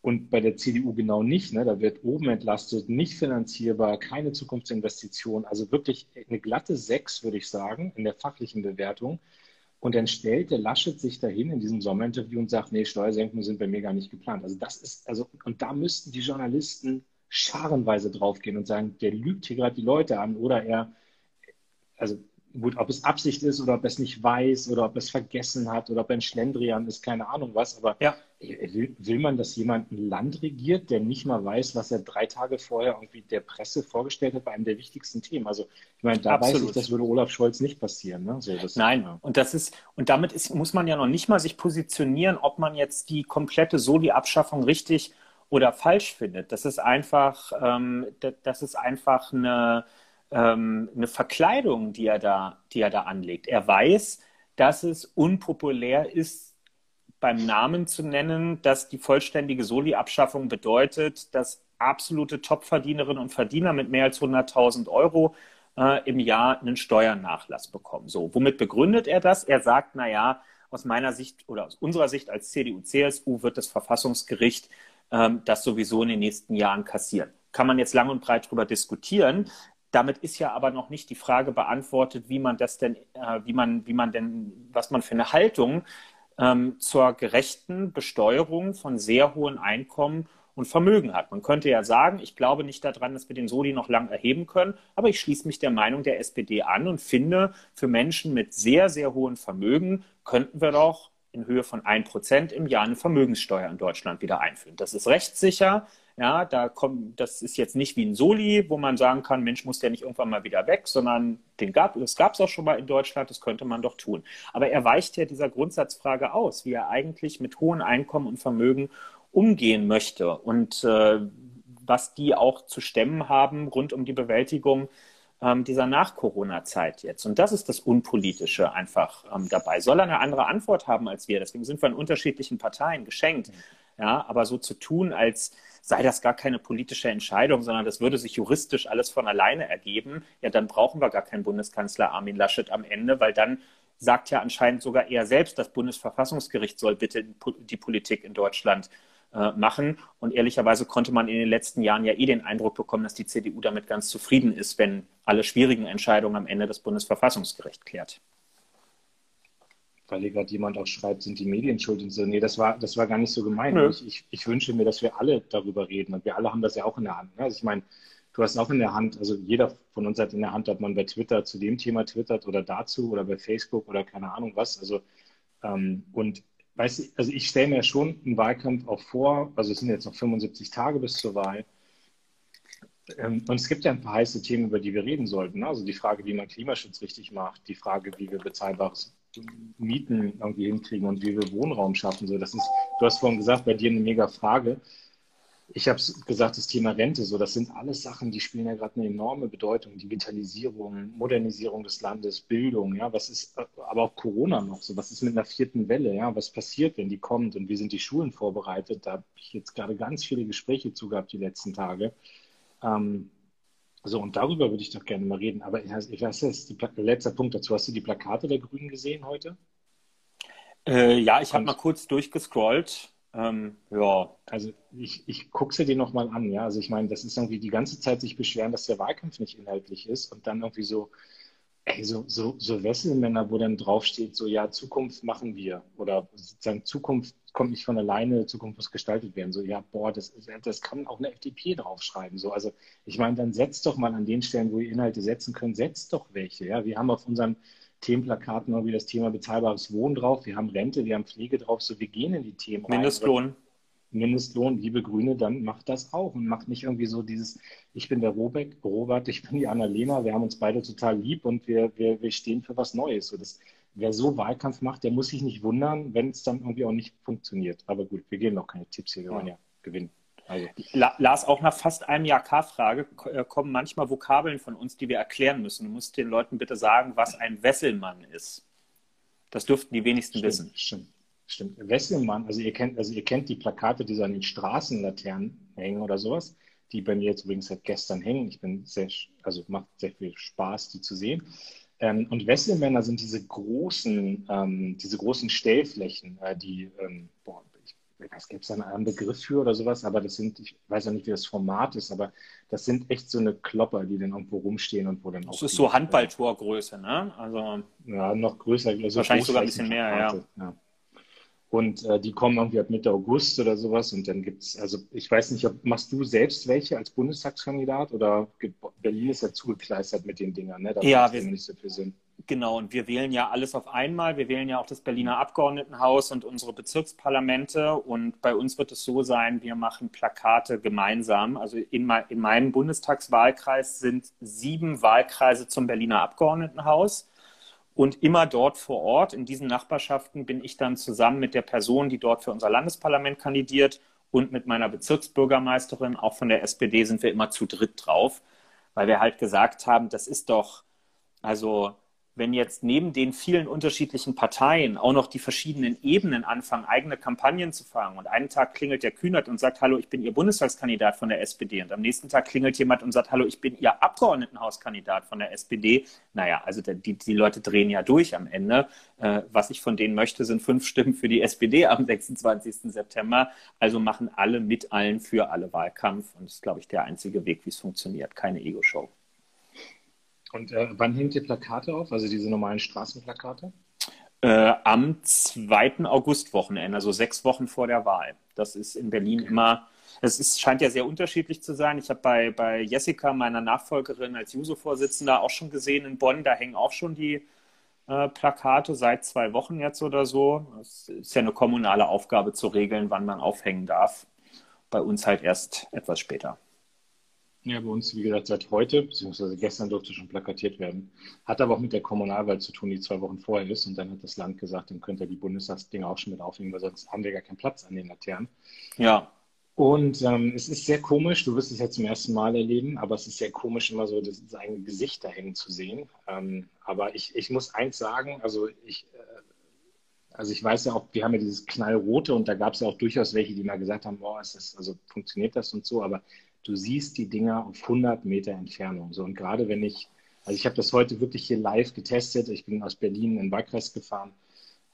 Und bei der CDU genau nicht. Ne? Da wird oben entlastet, nicht finanzierbar, keine Zukunftsinvestition. Also wirklich eine glatte Sechs, würde ich sagen, in der fachlichen Bewertung. Und dann stellt der Laschet sich dahin in diesem Sommerinterview und sagt, nee, Steuersenkungen sind bei mir gar nicht geplant. Also das ist, also, und da müssten die Journalisten scharenweise draufgehen und sagen, der lügt hier gerade die Leute an oder er, also gut, ob es Absicht ist oder ob es nicht weiß oder ob es vergessen hat oder ob ein Schlendrian ist, keine Ahnung was. Aber ja. will, will, man, dass jemand ein Land regiert, der nicht mal weiß, was er drei Tage vorher irgendwie der Presse vorgestellt hat bei einem der wichtigsten Themen? Also ich meine, da Absolut. weiß ich, das würde Olaf Scholz nicht passieren. Ne? So, das, Nein, ja. und das ist, und damit ist, muss man ja noch nicht mal sich positionieren, ob man jetzt die komplette Soli-Abschaffung richtig oder falsch findet. Das ist einfach, ähm, das ist einfach eine ähm, eine Verkleidung, die er, da, die er da anlegt. Er weiß, dass es unpopulär ist, beim Namen zu nennen, dass die vollständige Soli-Abschaffung bedeutet, dass absolute Topverdienerinnen und Verdiener mit mehr als 100.000 Euro äh, im Jahr einen Steuernachlass bekommen. So, womit begründet er das? Er sagt, na ja, aus meiner Sicht oder aus unserer Sicht als CDU-CSU wird das Verfassungsgericht ähm, das sowieso in den nächsten Jahren kassieren. Kann man jetzt lang und breit darüber diskutieren. Damit ist ja aber noch nicht die Frage beantwortet, wie man das denn, äh, wie man, wie man denn, was man für eine Haltung ähm, zur gerechten Besteuerung von sehr hohen Einkommen und Vermögen hat. Man könnte ja sagen, ich glaube nicht daran, dass wir den Soli noch lang erheben können, aber ich schließe mich der Meinung der SPD an und finde, für Menschen mit sehr, sehr hohen Vermögen könnten wir doch in Höhe von 1% im Jahr eine Vermögenssteuer in Deutschland wieder einführen. Das ist rechtssicher, ja, da kommt, das ist jetzt nicht wie ein Soli, wo man sagen kann, Mensch, muss der nicht irgendwann mal wieder weg, sondern den gab, das gab es auch schon mal in Deutschland, das könnte man doch tun. Aber er weicht ja dieser Grundsatzfrage aus, wie er eigentlich mit hohen Einkommen und Vermögen umgehen möchte und äh, was die auch zu stemmen haben rund um die Bewältigung ähm, dieser Nach-Corona-Zeit jetzt. Und das ist das Unpolitische einfach ähm, dabei. Soll er eine andere Antwort haben als wir? Deswegen sind wir in unterschiedlichen Parteien geschenkt. Ja, aber so zu tun, als sei das gar keine politische Entscheidung, sondern das würde sich juristisch alles von alleine ergeben, ja, dann brauchen wir gar keinen Bundeskanzler Armin Laschet am Ende, weil dann sagt ja anscheinend sogar er selbst, das Bundesverfassungsgericht soll bitte die Politik in Deutschland äh, machen. Und ehrlicherweise konnte man in den letzten Jahren ja eh den Eindruck bekommen, dass die CDU damit ganz zufrieden ist, wenn alle schwierigen Entscheidungen am Ende das Bundesverfassungsgericht klärt weil hier gerade jemand auch schreibt, sind die Medien schuld und so. Nee, das war, das war gar nicht so gemeint. Ich, ich, ich, wünsche mir, dass wir alle darüber reden und wir alle haben das ja auch in der Hand. Ne? Also ich meine, du hast auch in der Hand, also jeder von uns hat in der Hand, ob man bei Twitter zu dem Thema twittert oder dazu oder bei Facebook oder keine Ahnung was. Also ähm, und weißt du, also ich stelle mir schon einen Wahlkampf auch vor, also es sind jetzt noch 75 Tage bis zur Wahl. Ähm, und es gibt ja ein paar heiße Themen, über die wir reden sollten. Ne? Also die Frage, wie man Klimaschutz richtig macht, die Frage, wie wir bezahlbares Mieten irgendwie hinkriegen und wie wir Wohnraum schaffen. So, das ist, du hast vorhin gesagt, bei dir eine mega Frage. Ich habe gesagt, das Thema Rente, so, das sind alles Sachen, die spielen ja gerade eine enorme Bedeutung. Digitalisierung, Modernisierung des Landes, Bildung, ja, was ist, aber auch Corona noch so, was ist mit einer vierten Welle, ja, was passiert, wenn die kommt und wie sind die Schulen vorbereitet? Da habe ich jetzt gerade ganz viele Gespräche zu gehabt die letzten Tage. Ähm, so, und darüber würde ich doch gerne mal reden. Aber ich weiß, das ist der letzte Punkt dazu. Hast du die Plakate der Grünen gesehen heute? Äh, ja, ich habe mal kurz durchgescrollt. Ähm, ja. Also ich, ich gucke sie dir nochmal an, ja. Also ich meine, das ist irgendwie die ganze Zeit sich beschweren, dass der Wahlkampf nicht inhaltlich ist und dann irgendwie so, ey, so, so, so Wesselmänner, wo dann draufsteht, so ja, Zukunft machen wir. Oder sozusagen Zukunft kommt nicht von alleine, Zukunft muss gestaltet werden. So, ja, boah, das, das kann auch eine FDP draufschreiben. So, also ich meine, dann setzt doch mal an den Stellen, wo ihr Inhalte setzen könnt, setzt doch welche. Ja, wir haben auf unseren Themenplakaten irgendwie das Thema bezahlbares Wohnen drauf, wir haben Rente, wir haben Pflege drauf, so wir gehen in die Themen rein. Mindestlohn. Mindestlohn, liebe Grüne, dann macht das auch und macht nicht irgendwie so dieses, ich bin der Robeck, Robert, ich bin die Annalena, wir haben uns beide total lieb und wir, wir, wir stehen für was Neues. So das, wer so Wahlkampf macht, der muss sich nicht wundern, wenn es dann irgendwie auch nicht funktioniert. Aber gut, wir geben noch keine Tipps hier, wir wollen ja gewinnen. Also. Lars, auch nach fast einem Jahr K-Frage äh, kommen manchmal Vokabeln von uns, die wir erklären müssen. Du musst den Leuten bitte sagen, was ein Wesselmann ist. Das dürften die wenigsten stimmt, wissen. Stimmt, stimmt. Wesselmann, also ihr kennt, also ihr kennt die Plakate, die so an den Straßenlaternen hängen oder sowas, die bei mir jetzt übrigens seit gestern hängen. Ich bin sehr, also macht sehr viel Spaß, die zu sehen. Ähm, und Wesselmänner sind diese großen, ähm, diese großen Stellflächen, äh, die, ähm, boah, ich, was gibt es da einen Begriff für oder sowas, aber das sind, ich weiß ja nicht, wie das Format ist, aber das sind echt so eine Klopper, die dann irgendwo rumstehen und wo dann auch. Das ist so Handballtorgröße, ne? Also. Ja, noch größer. Also wahrscheinlich sogar ein bisschen mehr, ja. ja. Und äh, die kommen irgendwie ab Mitte August oder sowas. Und dann gibt es, also ich weiß nicht, ob machst du selbst welche als Bundestagskandidat oder Berlin ist ja zugekleistert mit den Dingern, ne? Da ja, wir, nicht so viel Sinn. Genau, und wir wählen ja alles auf einmal. Wir wählen ja auch das Berliner Abgeordnetenhaus und unsere Bezirksparlamente. Und bei uns wird es so sein, wir machen Plakate gemeinsam. Also in, in meinem Bundestagswahlkreis sind sieben Wahlkreise zum Berliner Abgeordnetenhaus. Und immer dort vor Ort, in diesen Nachbarschaften, bin ich dann zusammen mit der Person, die dort für unser Landesparlament kandidiert und mit meiner Bezirksbürgermeisterin, auch von der SPD, sind wir immer zu dritt drauf, weil wir halt gesagt haben, das ist doch, also wenn jetzt neben den vielen unterschiedlichen Parteien auch noch die verschiedenen Ebenen anfangen, eigene Kampagnen zu fahren und einen Tag klingelt der Kühnert und sagt, hallo, ich bin Ihr Bundestagskandidat von der SPD und am nächsten Tag klingelt jemand und sagt, hallo, ich bin Ihr Abgeordnetenhauskandidat von der SPD. Naja, also die, die Leute drehen ja durch am Ende. Äh, was ich von denen möchte, sind fünf Stimmen für die SPD am 26. September. Also machen alle mit allen für alle Wahlkampf und das ist, glaube ich, der einzige Weg, wie es funktioniert. Keine Ego-Show. Und äh, wann hängt ihr Plakate auf, also diese normalen Straßenplakate? Äh, am 2. August-Wochenende, also sechs Wochen vor der Wahl. Das ist in Berlin immer, es ist, scheint ja sehr unterschiedlich zu sein. Ich habe bei, bei Jessica, meiner Nachfolgerin als Juso-Vorsitzender, auch schon gesehen in Bonn, da hängen auch schon die äh, Plakate seit zwei Wochen jetzt oder so. Es ist ja eine kommunale Aufgabe zu regeln, wann man aufhängen darf. Bei uns halt erst etwas später. Ja, bei uns, wie gesagt, seit heute, beziehungsweise gestern durfte schon plakatiert werden. Hat aber auch mit der Kommunalwahl zu tun, die zwei Wochen vorher ist. Und dann hat das Land gesagt, dann könnt ihr die Bundestagsdinge auch schon mit aufhängen, weil sonst haben wir gar keinen Platz an den Laternen. Ja. Und ähm, es ist sehr komisch, du wirst es ja zum ersten Mal erleben, aber es ist sehr komisch, immer so das, sein Gesicht da hängen zu sehen. Ähm, aber ich, ich muss eins sagen, also ich, äh, also ich weiß ja auch, wir haben ja dieses Knallrote und da gab es ja auch durchaus welche, die mal gesagt haben, boah, ist das, also funktioniert das und so, aber du siehst die Dinger auf 100 Meter Entfernung. So, und gerade wenn ich, also ich habe das heute wirklich hier live getestet, ich bin aus Berlin in den Wahlkreis gefahren,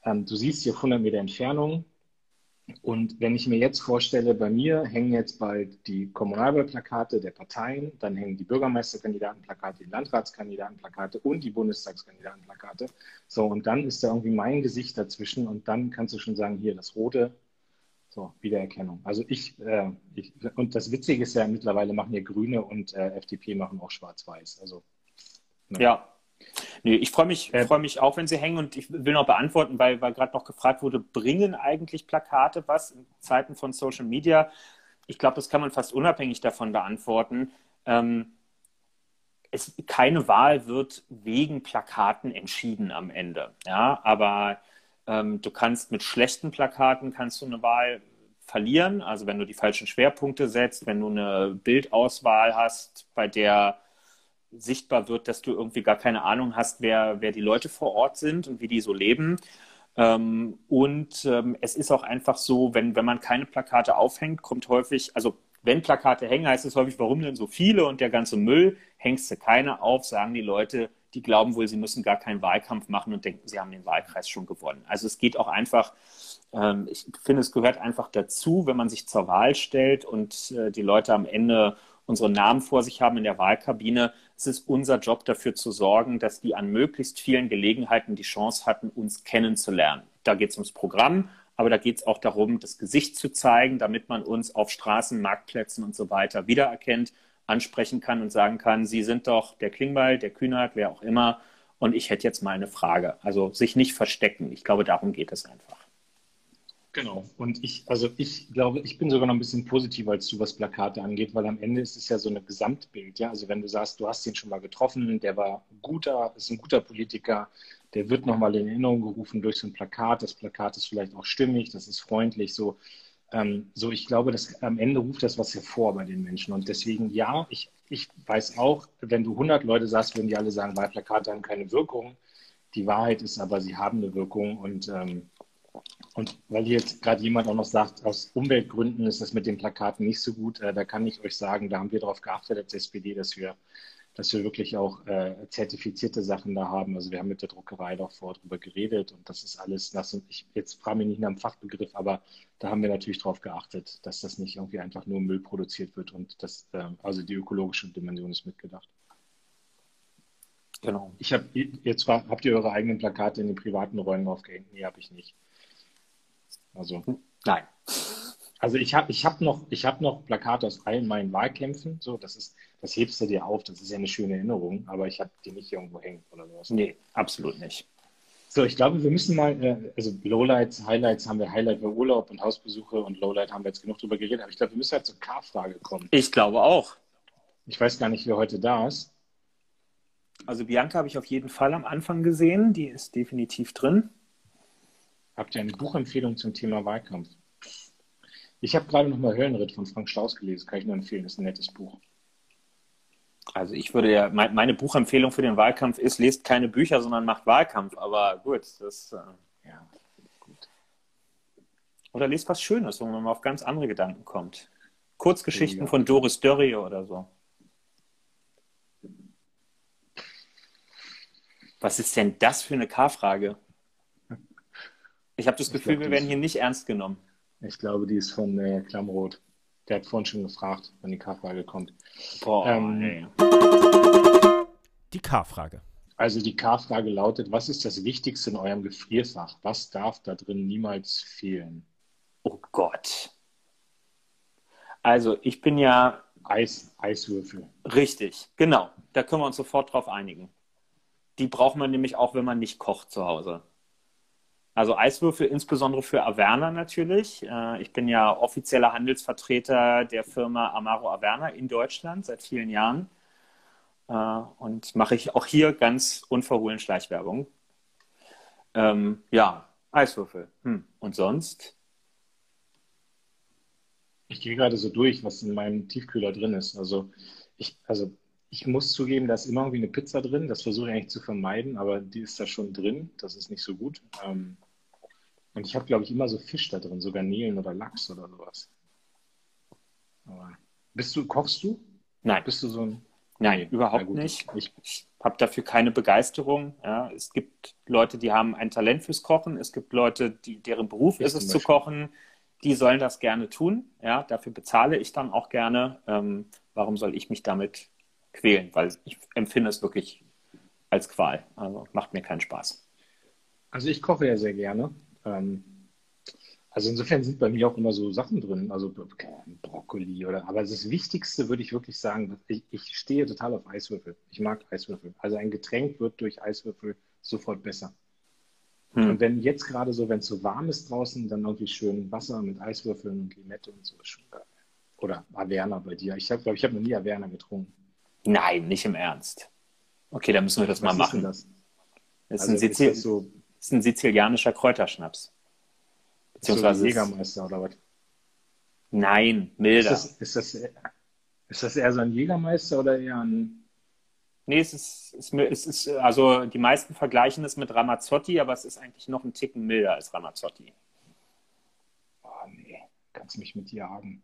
ähm, du siehst hier auf 100 Meter Entfernung. Und wenn ich mir jetzt vorstelle, bei mir hängen jetzt bald die Kommunalwahlplakate der Parteien, dann hängen die Bürgermeisterkandidatenplakate, die Landratskandidatenplakate und die Bundestagskandidatenplakate. So, und dann ist da irgendwie mein Gesicht dazwischen und dann kannst du schon sagen, hier das rote, so, Wiedererkennung. Also ich, äh, ich, und das Witzige ist ja, mittlerweile machen ja Grüne und äh, FDP machen auch schwarz-weiß. Also, ne. Ja. Nee, ich freue mich, äh, freu mich auch, wenn sie hängen und ich will noch beantworten, weil, weil gerade noch gefragt wurde, bringen eigentlich Plakate was in Zeiten von Social Media? Ich glaube, das kann man fast unabhängig davon beantworten. Ähm, es, keine Wahl wird wegen Plakaten entschieden am Ende. Ja, aber ähm, du kannst mit schlechten Plakaten kannst du eine Wahl verlieren. Also wenn du die falschen Schwerpunkte setzt, wenn du eine Bildauswahl hast, bei der sichtbar wird, dass du irgendwie gar keine Ahnung hast, wer, wer die Leute vor Ort sind und wie die so leben. Ähm, und ähm, es ist auch einfach so, wenn, wenn man keine Plakate aufhängt, kommt häufig, also wenn Plakate hängen, heißt es häufig, warum denn so viele und der ganze Müll, hängst du keine auf, sagen die Leute, die glauben wohl, sie müssen gar keinen Wahlkampf machen und denken, sie haben den Wahlkreis schon gewonnen. Also es geht auch einfach, ähm, ich finde, es gehört einfach dazu, wenn man sich zur Wahl stellt und äh, die Leute am Ende unsere Namen vor sich haben in der Wahlkabine. Es ist unser Job dafür zu sorgen, dass die an möglichst vielen Gelegenheiten die Chance hatten, uns kennenzulernen. Da geht es ums Programm, aber da geht es auch darum, das Gesicht zu zeigen, damit man uns auf Straßen, Marktplätzen und so weiter wiedererkennt ansprechen kann und sagen kann, Sie sind doch der Klingbeil, der Kühnert, wer auch immer, und ich hätte jetzt mal eine Frage. Also sich nicht verstecken. Ich glaube, darum geht es einfach. Genau. Und ich, also ich glaube, ich bin sogar noch ein bisschen positiver als du, was Plakate angeht, weil am Ende ist es ja so ein Gesamtbild. Ja, also wenn du sagst, du hast ihn schon mal getroffen, der war guter, ist ein guter Politiker, der wird nochmal in Erinnerung gerufen durch so ein Plakat. Das Plakat ist vielleicht auch stimmig, das ist freundlich, so. Ähm, so, ich glaube, dass am Ende ruft das was hervor bei den Menschen. Und deswegen, ja, ich, ich weiß auch, wenn du 100 Leute sagst, würden die alle sagen, Wahlplakate haben keine Wirkung. Die Wahrheit ist aber, sie haben eine Wirkung. Und, ähm, und weil jetzt gerade jemand auch noch sagt, aus Umweltgründen ist das mit den Plakaten nicht so gut, äh, da kann ich euch sagen, da haben wir darauf geachtet als SPD, dass wir dass wir wirklich auch äh, zertifizierte Sachen da haben. Also wir haben mit der Druckerei doch vorher drüber geredet und das ist alles, das, ich jetzt frage mich nicht nach dem Fachbegriff, aber da haben wir natürlich darauf geachtet, dass das nicht irgendwie einfach nur Müll produziert wird und das, äh, also die ökologische Dimension ist mitgedacht. Genau. Ich habe jetzt habt ihr eure eigenen Plakate in den privaten Räumen aufgehängt? Nee, habe ich nicht. Also. Nein. Also ich habe ich hab noch, hab noch Plakate aus allen meinen Wahlkämpfen. So, das ist, das hebst du dir auf, das ist ja eine schöne Erinnerung, aber ich habe die nicht irgendwo hängen oder sowas. Nee, absolut nicht. So, ich glaube, wir müssen mal, äh, also Lowlights, Highlights haben wir Highlight für Urlaub und Hausbesuche und Lowlight haben wir jetzt genug drüber geredet, aber ich glaube, wir müssen halt zur K-Frage kommen. Ich glaube auch. Ich weiß gar nicht, wer heute da ist. Also Bianca habe ich auf jeden Fall am Anfang gesehen, die ist definitiv drin. Habt ihr eine Buchempfehlung zum Thema Wahlkampf? Ich habe gerade noch mal Höllenritt von Frank Strauß gelesen, kann ich nur empfehlen, das ist ein nettes Buch. Also ich würde ja, meine Buchempfehlung für den Wahlkampf ist, lest keine Bücher, sondern macht Wahlkampf. Aber gut, das, äh, ja, gut. Oder lest was Schönes, wo man mal auf ganz andere Gedanken kommt. Kurzgeschichten ja. von Doris Dörrie oder so. Was ist denn das für eine K-Frage? Ich habe das Gefühl, wir werden hier nicht ernst genommen. Ich glaube, die ist von äh, Klammrot. Der hat vorhin schon gefragt, wann die K-Frage kommt. Boah, ähm, die K-Frage. Also die K-Frage lautet, was ist das Wichtigste in eurem Gefrierfach? Was darf da drin niemals fehlen? Oh Gott. Also ich bin ja Eis, Eiswürfel. richtig, genau. Da können wir uns sofort drauf einigen. Die braucht man nämlich auch, wenn man nicht kocht zu Hause. Also Eiswürfel insbesondere für Averna natürlich. Äh, Ich bin ja offizieller Handelsvertreter der Firma Amaro Averna in Deutschland seit vielen Jahren. Äh, Und mache ich auch hier ganz unverhohlen Schleichwerbung. Ähm, ja, Eiswürfel. Hm. Und sonst? Ich gehe gerade so durch, was in meinem Tiefkühler drin ist. Also ich, also ich muss zugeben, da ist immer irgendwie eine Pizza drin. Das versuche ich eigentlich zu vermeiden, aber die ist da schon drin. Das ist nicht so gut. Ähm, und ich habe, glaube ich, immer so Fisch da drin, so Garnelen oder Lachs oder sowas. Aber bist du, kochst du? Nein, Bist du so ein. nein, Nee, überhaupt gut, nicht. Ich, Ich habe dafür keine Begeisterung. Ja, es gibt Leute, die haben ein Talent fürs Kochen. Es gibt Leute, die, deren Beruf ist es zu kochen. Die sollen das gerne tun. Ja, dafür bezahle ich dann auch gerne. Ähm, warum soll ich mich damit quälen? Weil ich empfinde es wirklich als Qual. Also macht mir keinen Spaß. Also ich koche ja sehr gerne. Ähm, also insofern sind bei mir auch immer so Sachen drin, also Brokkoli oder, aber das Wichtigste würde ich wirklich sagen, ich, ich stehe total auf Eiswürfel. Ich mag Eiswürfel. Also ein Getränk wird durch Eiswürfel sofort besser. Hm. Und wenn jetzt gerade so, wenn es so warm ist draußen, dann irgendwie schön Wasser mit Eiswürfeln und Limette und so ist schon geil. Oder Averna bei dir. Ich habe, glaube ich, habe noch nie Averna getrunken. Nein, nicht im Ernst. Okay, dann müssen wir das mal Was ist denn machen. das? Das ist, Also ein ist Sizil das so, ist ein sizilianischer Kräuterschnaps. so Beziehungsweise es- Jägermeister oder was? Nein, Ist milder. das, ist, das, ist das eher so ein Jägermeister oder eher ein. Nee, es ist, es ist, es ist, also die meisten vergleichen es mit Ramazzotti, aber es ist eigentlich noch ein Ticken milder als Ramazzotti. Oh nee, kannst mich mit jagen.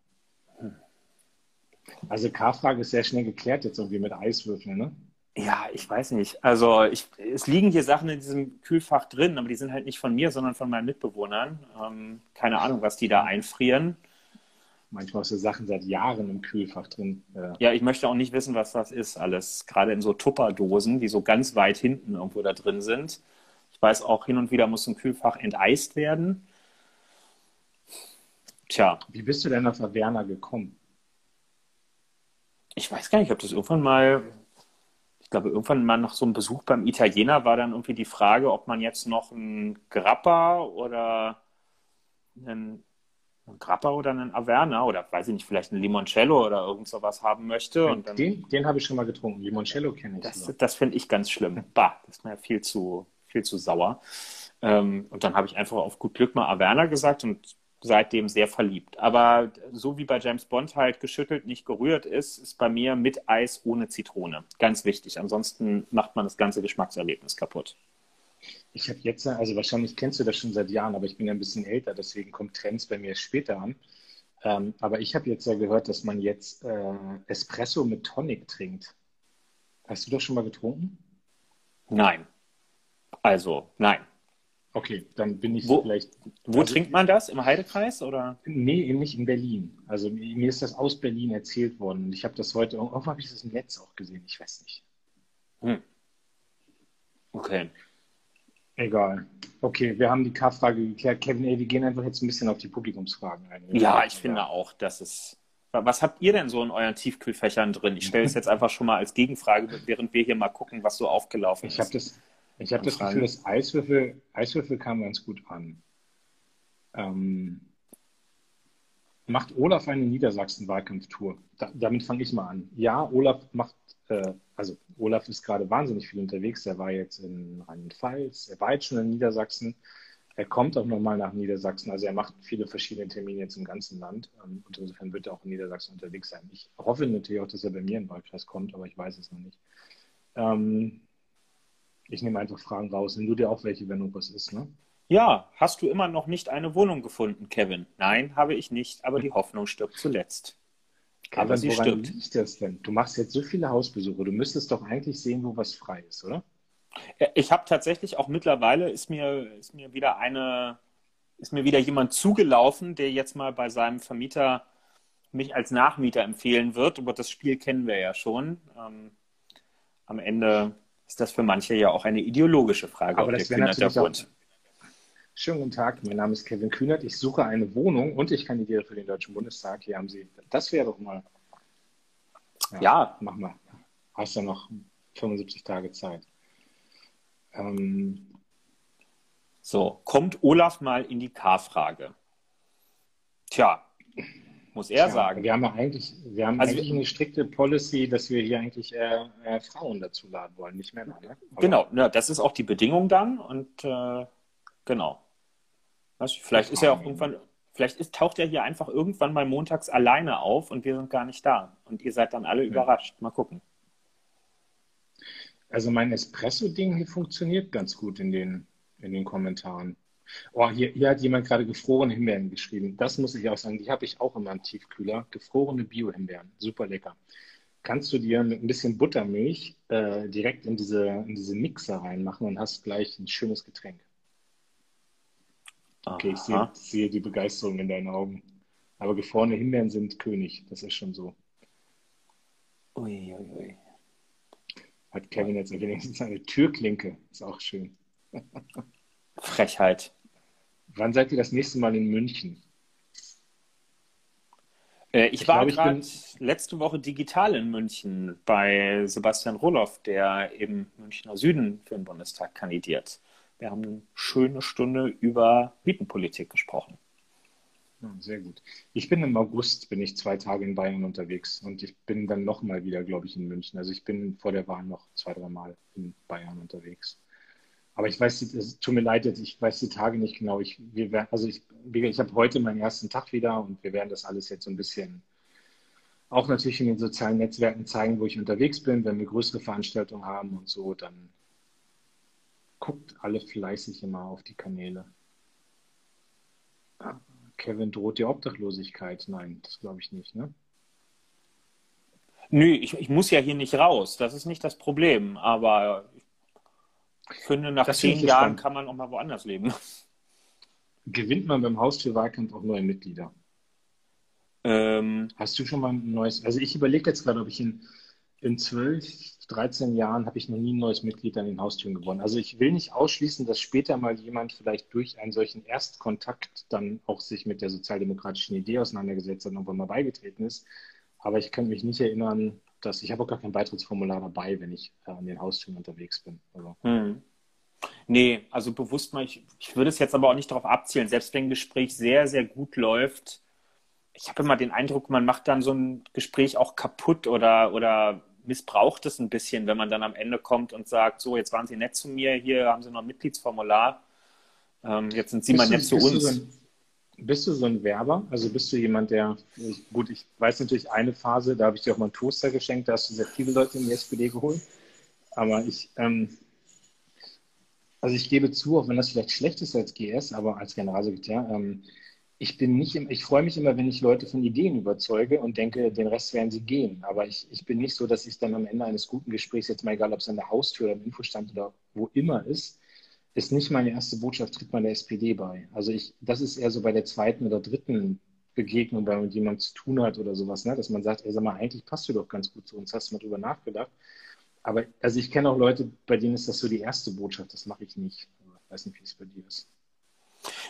Also K-Frage ist sehr schnell geklärt jetzt irgendwie mit Eiswürfeln, ne? Ja, ich weiß nicht. Also ich, es liegen hier Sachen in diesem Kühlfach drin, aber die sind halt nicht von mir, sondern von meinen Mitbewohnern. Ähm, keine Ahnung, was die da einfrieren. Manchmal hast du Sachen seit Jahren im Kühlfach drin. Äh, Ja, ich möchte auch nicht wissen, was das ist alles. Gerade in so Tupperdosen, die so ganz weit hinten irgendwo da drin sind. Ich weiß auch, hin und wieder muss ein Kühlfach enteist werden. Tja, Wie bist du denn auf Averna gekommen? ich weiß gar nicht, ob das irgendwann mal, glaube, irgendwann mal nach so einem Besuch beim Italiener war dann irgendwie die Frage, ob man jetzt noch einen Grappa oder einen, einen Grappa oder einen Averna oder weiß ich nicht, vielleicht einen Limoncello oder irgend sowas haben möchte. Und dann, Den, den habe ich schon mal getrunken. Limoncello kenne ich. das, das finde ich ganz schlimm. Bah, das ist mir viel zu, viel zu sauer. Ähm, und dann habe ich einfach auf gut Glück mal Averna gesagt und seitdem sehr verliebt. Aber so wie bei James Bond halt geschüttelt, nicht gerührt ist, ist bei mir mit Eis ohne Zitrone. Ganz wichtig. Ansonsten macht man das ganze Geschmackserlebnis kaputt. Ich habe jetzt, also wahrscheinlich kennst du das schon seit Jahren, aber ich bin ja ein bisschen älter, deswegen kommen Trends bei mir später an. Ähm, aber ich habe jetzt ja gehört, dass man jetzt äh, Espresso mit Tonic trinkt. Hast du das schon mal getrunken? Nein. Also, nein. Okay, dann bin ich Wo- vielleicht. Wo Also- trinkt man das? Im Heidekreis oder? Nee, nicht in Berlin. Also mir ist das aus Berlin erzählt worden. Ich habe das heute, irgendwo habe ich das im Netz auch gesehen. Ich weiß nicht. Hm. Okay. Egal. Okay, wir haben die K-Frage geklärt. Kevin, ey, wir gehen einfach jetzt ein bisschen auf die Publikumsfragen ein. Ja, ich finde auch, dass es. Was habt ihr denn so in euren Tiefkühlfächern drin? Ich stelle es jetzt einfach schon mal als Gegenfrage, während wir hier mal gucken, was so aufgelaufen Ich habe ist. das, ich hab das. Gefühl, dass Eiswürfel, Eiswürfel kam ganz gut an. Ähm, macht Olaf eine Niedersachsen-Wahlkampftour? Da, damit fange ich mal an. Ja, Olaf macht, äh, also Olaf ist gerade wahnsinnig viel unterwegs. Er war jetzt in Rheinland-Pfalz, er war jetzt schon in Niedersachsen. Er kommt auch nochmal nach Niedersachsen. Also er macht viele verschiedene Termine jetzt im ganzen Land. Ähm, Und insofern wird er auch in Niedersachsen unterwegs sein. Ich hoffe natürlich auch, dass er bei mir in den Wahlkreis kommt, aber ich weiß es noch nicht. Ähm, ich nehme einfach Fragen raus. Nimm du dir auch welche, wenn irgendwas ist, ne? Ja, hast du immer noch nicht eine Wohnung gefunden, Kevin? Nein, habe ich nicht, aber die Hoffnung stirbt zuletzt. Aber Aber sie woran stirbt. liegt das denn? Du machst jetzt so viele Hausbesuche. Du müsstest doch eigentlich sehen, wo was frei ist, oder? Äh, Ich habe tatsächlich auch mittlerweile ist mir, ist mir wieder eine, ist mir wieder jemand zugelaufen, der jetzt mal bei seinem Vermieter mich als Nachmieter empfehlen wird. Aber das Spiel kennen wir ja schon. Ähm, am Ende ist das für manche ja auch eine ideologische Frage, Aber das wäre natürlich auch, Schönen guten Tag, mein Name ist Kevin Kühnert. Ich suche eine Wohnung und ich kandidiere für den Deutschen Bundestag. Hier haben Sie, das wäre doch mal. Ja, ja. mach mal. Hast ja noch 75 Tage Zeit. Ähm, so, kommt Olaf mal in die K-Frage? Tja, muss er Tja, sagen. Wir haben ja eigentlich, wir haben also, eigentlich eine strikte Policy, dass wir hier eigentlich äh, äh, Frauen dazu laden wollen, nicht Männer. Ne? Genau, ja, das ist auch die Bedingung dann und äh, genau. Was, vielleicht ist er auch irgendwann, vielleicht ist, taucht er hier einfach irgendwann mal montags alleine auf und wir sind gar nicht da. Und ihr seid dann alle ja. überrascht. Mal gucken. Also mein Espresso-Ding hier funktioniert ganz gut in den, in den Kommentaren. Oh, hier, hier hat jemand gerade gefrorene Himbeeren geschrieben. Das muss ich auch sagen. Die habe ich auch immer im Tiefkühler. Gefrorene Bio-Himbeeren. Super lecker. Kannst du dir mit ein bisschen Buttermilch äh, direkt in diese, in diese Mixer reinmachen und hast gleich ein schönes Getränk. Okay, ich sehe, sehe, die Begeisterung in deinen Augen. Aber gefrorene Himbeeren sind König, das ist schon so. Uiuiui. Ui, ui. Hat Kevin jetzt wenigstens eine Türklinke, ist auch schön. Frechheit. Wann seid ihr das nächste Mal in München? Äh, ich, ich, war gerade bin... letzte Woche digital in München bei Sebastian Roloff, der im Münchner Süden für den Bundestag kandidiert. Wir haben eine schöne Stunde über Mietenpolitik gesprochen. Sehr gut. Ich bin im August, bin ich zwei Tage in Bayern unterwegs und ich bin dann nochmal wieder, glaube ich, in München. Also ich bin vor der Wahl noch zwei, drei Mal in Bayern unterwegs. Aber ich weiß, es tut mir leid ich weiß die Tage nicht genau. Ich, wir, also ich, ich habe heute meinen ersten Tag wieder und wir werden das alles jetzt so ein bisschen auch natürlich in den sozialen Netzwerken zeigen, wo ich unterwegs bin. Wenn wir größere Veranstaltungen haben und so, dann guckt alle fleißig immer auf die Kanäle. Kevin droht die Obdachlosigkeit. Nein, das glaube ich nicht, ne? Nö, ich, ich muss ja hier nicht raus. Das ist nicht das Problem. Aber ich finde, nach das zehn Jahren spannend. kann man auch mal woanders leben. Gewinnt man beim Haustürwahlkampf auch neue Mitglieder? Ähm, Hast du schon mal ein neues? Also ich überlege jetzt gerade, ob ich in in zwölf, 13 Jahren habe ich noch nie ein neues Mitglied an den Haustüren gewonnen. Also ich will nicht ausschließen, dass später mal jemand vielleicht durch einen solchen Erstkontakt dann auch sich mit der sozialdemokratischen Idee auseinandergesetzt hat und irgendwann mal beigetreten ist. Aber ich kann mich nicht erinnern, dass ich habe auch gar kein Beitrittsformular dabei, wenn ich äh, an den Haustüren unterwegs bin. Also. Hm. Nee, also bewusst mal, ich, ich würde es jetzt aber auch nicht darauf abzielen, selbst wenn ein Gespräch sehr, sehr gut läuft, ich habe immer den Eindruck, man macht dann so ein Gespräch auch kaputt oder, oder missbraucht es ein bisschen, wenn man dann am Ende kommt und sagt, so, jetzt waren Sie nett zu mir, hier haben Sie noch ein Mitgliedsformular, ähm, jetzt sind Sie bist mal nett zu uns. Bist du so ein Werber? Also bist du jemand, der, gut, ich weiß natürlich eine Phase, da habe ich dir auch mal einen Toaster geschenkt, da hast du sehr viele Leute in die SPD geholt, aber ich, ähm, also ich gebe zu, auch wenn das vielleicht schlecht ist als GS, aber als Generalsekretär, ähm, ich bin nicht, ich freue mich immer, wenn ich Leute von Ideen überzeuge und denke, den Rest werden sie gehen. Aber ich, ich bin nicht so, dass ich dann am Ende eines guten Gesprächs, jetzt mal egal, ob es an der Haustür oder im Infostand oder wo immer ist, ist nicht meine erste Botschaft, tritt man der SPD bei. Also ich, das ist eher so bei der zweiten oder dritten Begegnung, man mit jemandem zu tun hat oder sowas, ne? dass man sagt, ey, sag mal, eigentlich passt du doch ganz gut zu uns, hast du mal drüber nachgedacht. Aber also ich kenne auch Leute, bei denen ist das so die erste Botschaft, das mache ich nicht. Ich weiß nicht, wie es bei dir ist.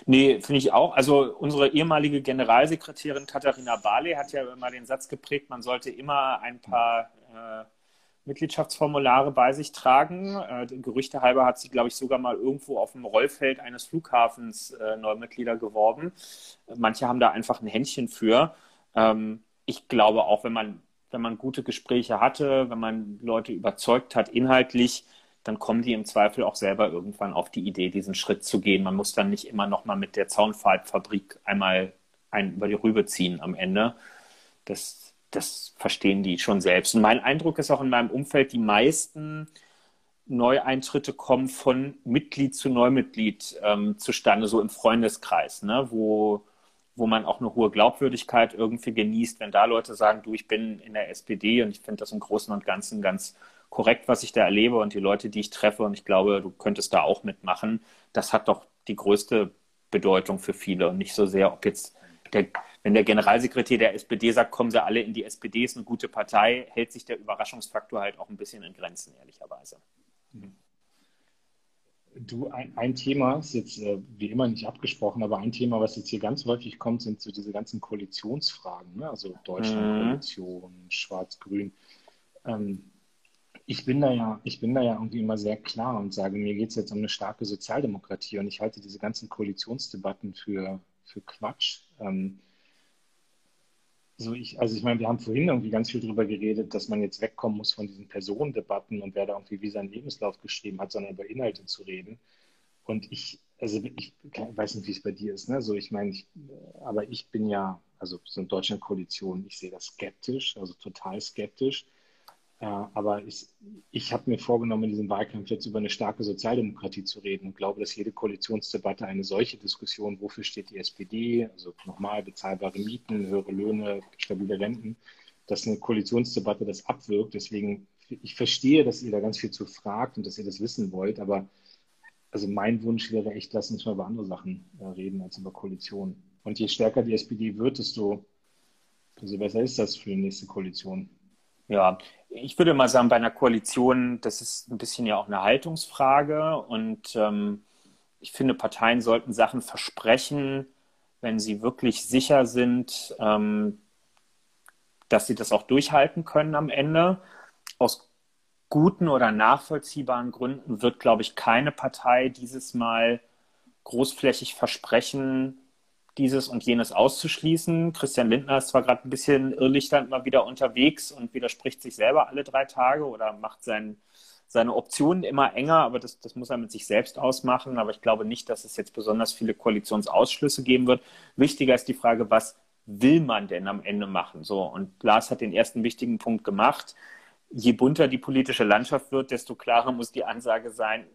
Nee, finde ich auch. Also unsere ehemalige Generalsekretärin Katharina Barley hat ja immer den Satz geprägt, man sollte immer ein paar äh, Mitgliedschaftsformulare bei sich tragen. Äh, Gerüchte halber hat sie, glaube ich, sogar mal irgendwo auf dem Rollfeld eines Flughafens äh, Neumitglieder geworben. Manche haben da einfach ein Händchen für. Ähm, ich glaube auch, wenn man, wenn man gute Gespräche hatte, wenn man Leute überzeugt hat, inhaltlich, dann kommen die im Zweifel auch selber irgendwann auf die Idee, diesen Schritt zu gehen. Man muss dann nicht immer noch mal mit der Zaunpfahlfabrik einmal ein, über die Rübe ziehen am Ende. Das, das verstehen die schon selbst. Und mein Eindruck ist auch in meinem Umfeld, die meisten Neueintritte kommen von Mitglied zu Neumitglied ähm, zustande, so im Freundeskreis, ne? wo, wo man auch eine hohe Glaubwürdigkeit irgendwie genießt, wenn da Leute sagen, du, ich bin in der SPD und ich finde das im Großen und Ganzen ganz korrekt, was ich da erlebe und die Leute, die ich treffe, und ich glaube, du könntest da auch mitmachen, das hat doch die größte Bedeutung für viele und nicht so sehr, ob jetzt der, wenn der Generalsekretär der SPD sagt, kommen sie alle in die SPD, ist eine gute Partei, hält sich der Überraschungsfaktor halt auch ein bisschen in Grenzen, ehrlicherweise. Mhm. Du, ein, ein, Thema ist jetzt äh, wie immer nicht abgesprochen, aber ein Thema, was jetzt hier ganz häufig kommt, sind so diese ganzen Koalitionsfragen, ne? also Deutschland-Koalition, mhm. Schwarz-Grün. Ähm, ich bin da ja, ich bin da ja irgendwie immer sehr klar und sage, mir geht es jetzt um eine starke Sozialdemokratie und ich halte diese ganzen Koalitionsdebatten für, für Quatsch. Ähm, so ich, also ich meine, wir haben vorhin irgendwie ganz viel darüber geredet, dass man jetzt wegkommen muss von diesen Personendebatten und wer da irgendwie wie seinen Lebenslauf geschrieben hat, sondern über Inhalte zu reden. Und ich, also ich weiß nicht, wie es bei dir ist, ne? So, ich meine, ich, aber ich bin ja, also so eine Deutschland-Koalition, ich sehe das skeptisch, also total skeptisch. Ja, aber ich, ich habe mir vorgenommen, in diesem Wahlkampf jetzt über eine starke Sozialdemokratie zu reden und glaube, dass jede Koalitionsdebatte eine solche Diskussion, wofür steht die SPD, also nochmal bezahlbare Mieten, höhere Löhne, stabile Renten, dass eine Koalitionsdebatte das abwirkt. Deswegen, ich verstehe, dass ihr da ganz viel zu fragt und dass ihr das wissen wollt, aber also mein Wunsch wäre echt, lass uns mal über andere Sachen äh, reden als über Koalition. Und je stärker die SPD wird, desto, desto besser ist das für die nächste Koalition. Ja, ich würde mal sagen, bei einer Koalition, das ist ein bisschen ja auch eine Haltungsfrage. Und ähm, ich finde, Parteien sollten Sachen versprechen, wenn sie wirklich sicher sind, ähm, dass sie das auch durchhalten können am Ende. Aus guten oder nachvollziehbaren Gründen wird, glaube ich, keine Partei dieses Mal großflächig versprechen, dieses und jenes auszuschließen. Christian Lindner ist zwar gerade ein bisschen irrlichternd mal wieder unterwegs und widerspricht sich selber alle drei Tage oder macht sein, seine Optionen immer enger, aber das, das muss er mit sich selbst ausmachen. Aber ich glaube nicht, dass es jetzt besonders viele Koalitionsausschlüsse geben wird. Wichtiger ist die Frage, was will man denn am Ende machen? So, und Lars hat den ersten wichtigen Punkt gemacht. Je bunter die politische Landschaft wird, desto klarer muss die Ansage sein,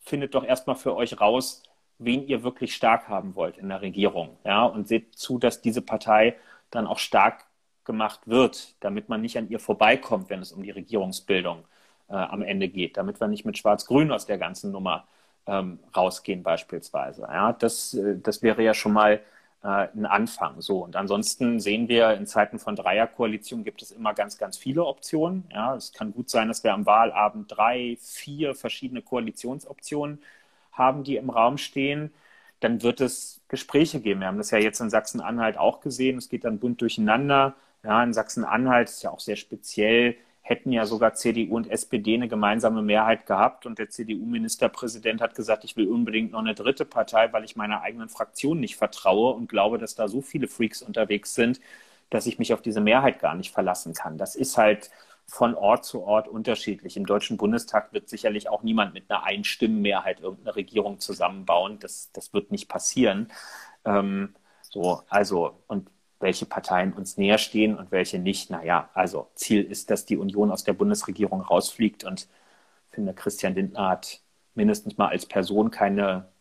findet doch erstmal für euch raus, wen ihr wirklich stark haben wollt in der Regierung. Ja, und seht zu, dass diese Partei dann auch stark gemacht wird, damit man nicht an ihr vorbeikommt, wenn es um die Regierungsbildung äh, am Ende geht, damit wir nicht mit Schwarz-Grün aus der ganzen Nummer ähm, rausgehen beispielsweise. Ja, das, äh, das wäre ja schon mal äh, ein Anfang. So und ansonsten sehen wir in Zeiten von Dreierkoalition gibt es immer ganz, ganz viele Optionen. Ja, es kann gut sein, dass wir am Wahlabend drei, vier verschiedene Koalitionsoptionen haben, die im Raum stehen, dann wird es Gespräche geben. Wir haben das ja jetzt in Sachsen-Anhalt auch gesehen. Es geht dann bunt durcheinander. Ja, in Sachsen-Anhalt ist ja auch sehr speziell, hätten ja sogar CDU und SPD eine gemeinsame Mehrheit gehabt und der CDU-Ministerpräsident hat gesagt, ich will unbedingt noch eine dritte Partei, weil ich meiner eigenen Fraktion nicht vertraue und glaube, dass da so viele Freaks unterwegs sind, dass ich mich auf diese Mehrheit gar nicht verlassen kann. Das ist halt von Ort zu Ort unterschiedlich. Im Deutschen Bundestag wird sicherlich auch niemand mit einer Einstimmenmehrheit irgendeine Regierung zusammenbauen. Das, das wird nicht passieren. Ähm, so, also, und welche Parteien uns näher stehen und welche nicht. Naja, also Ziel ist, dass die Union aus der Bundesregierung rausfliegt und ich finde, Christian Lindner hat mindestens mal als Person keine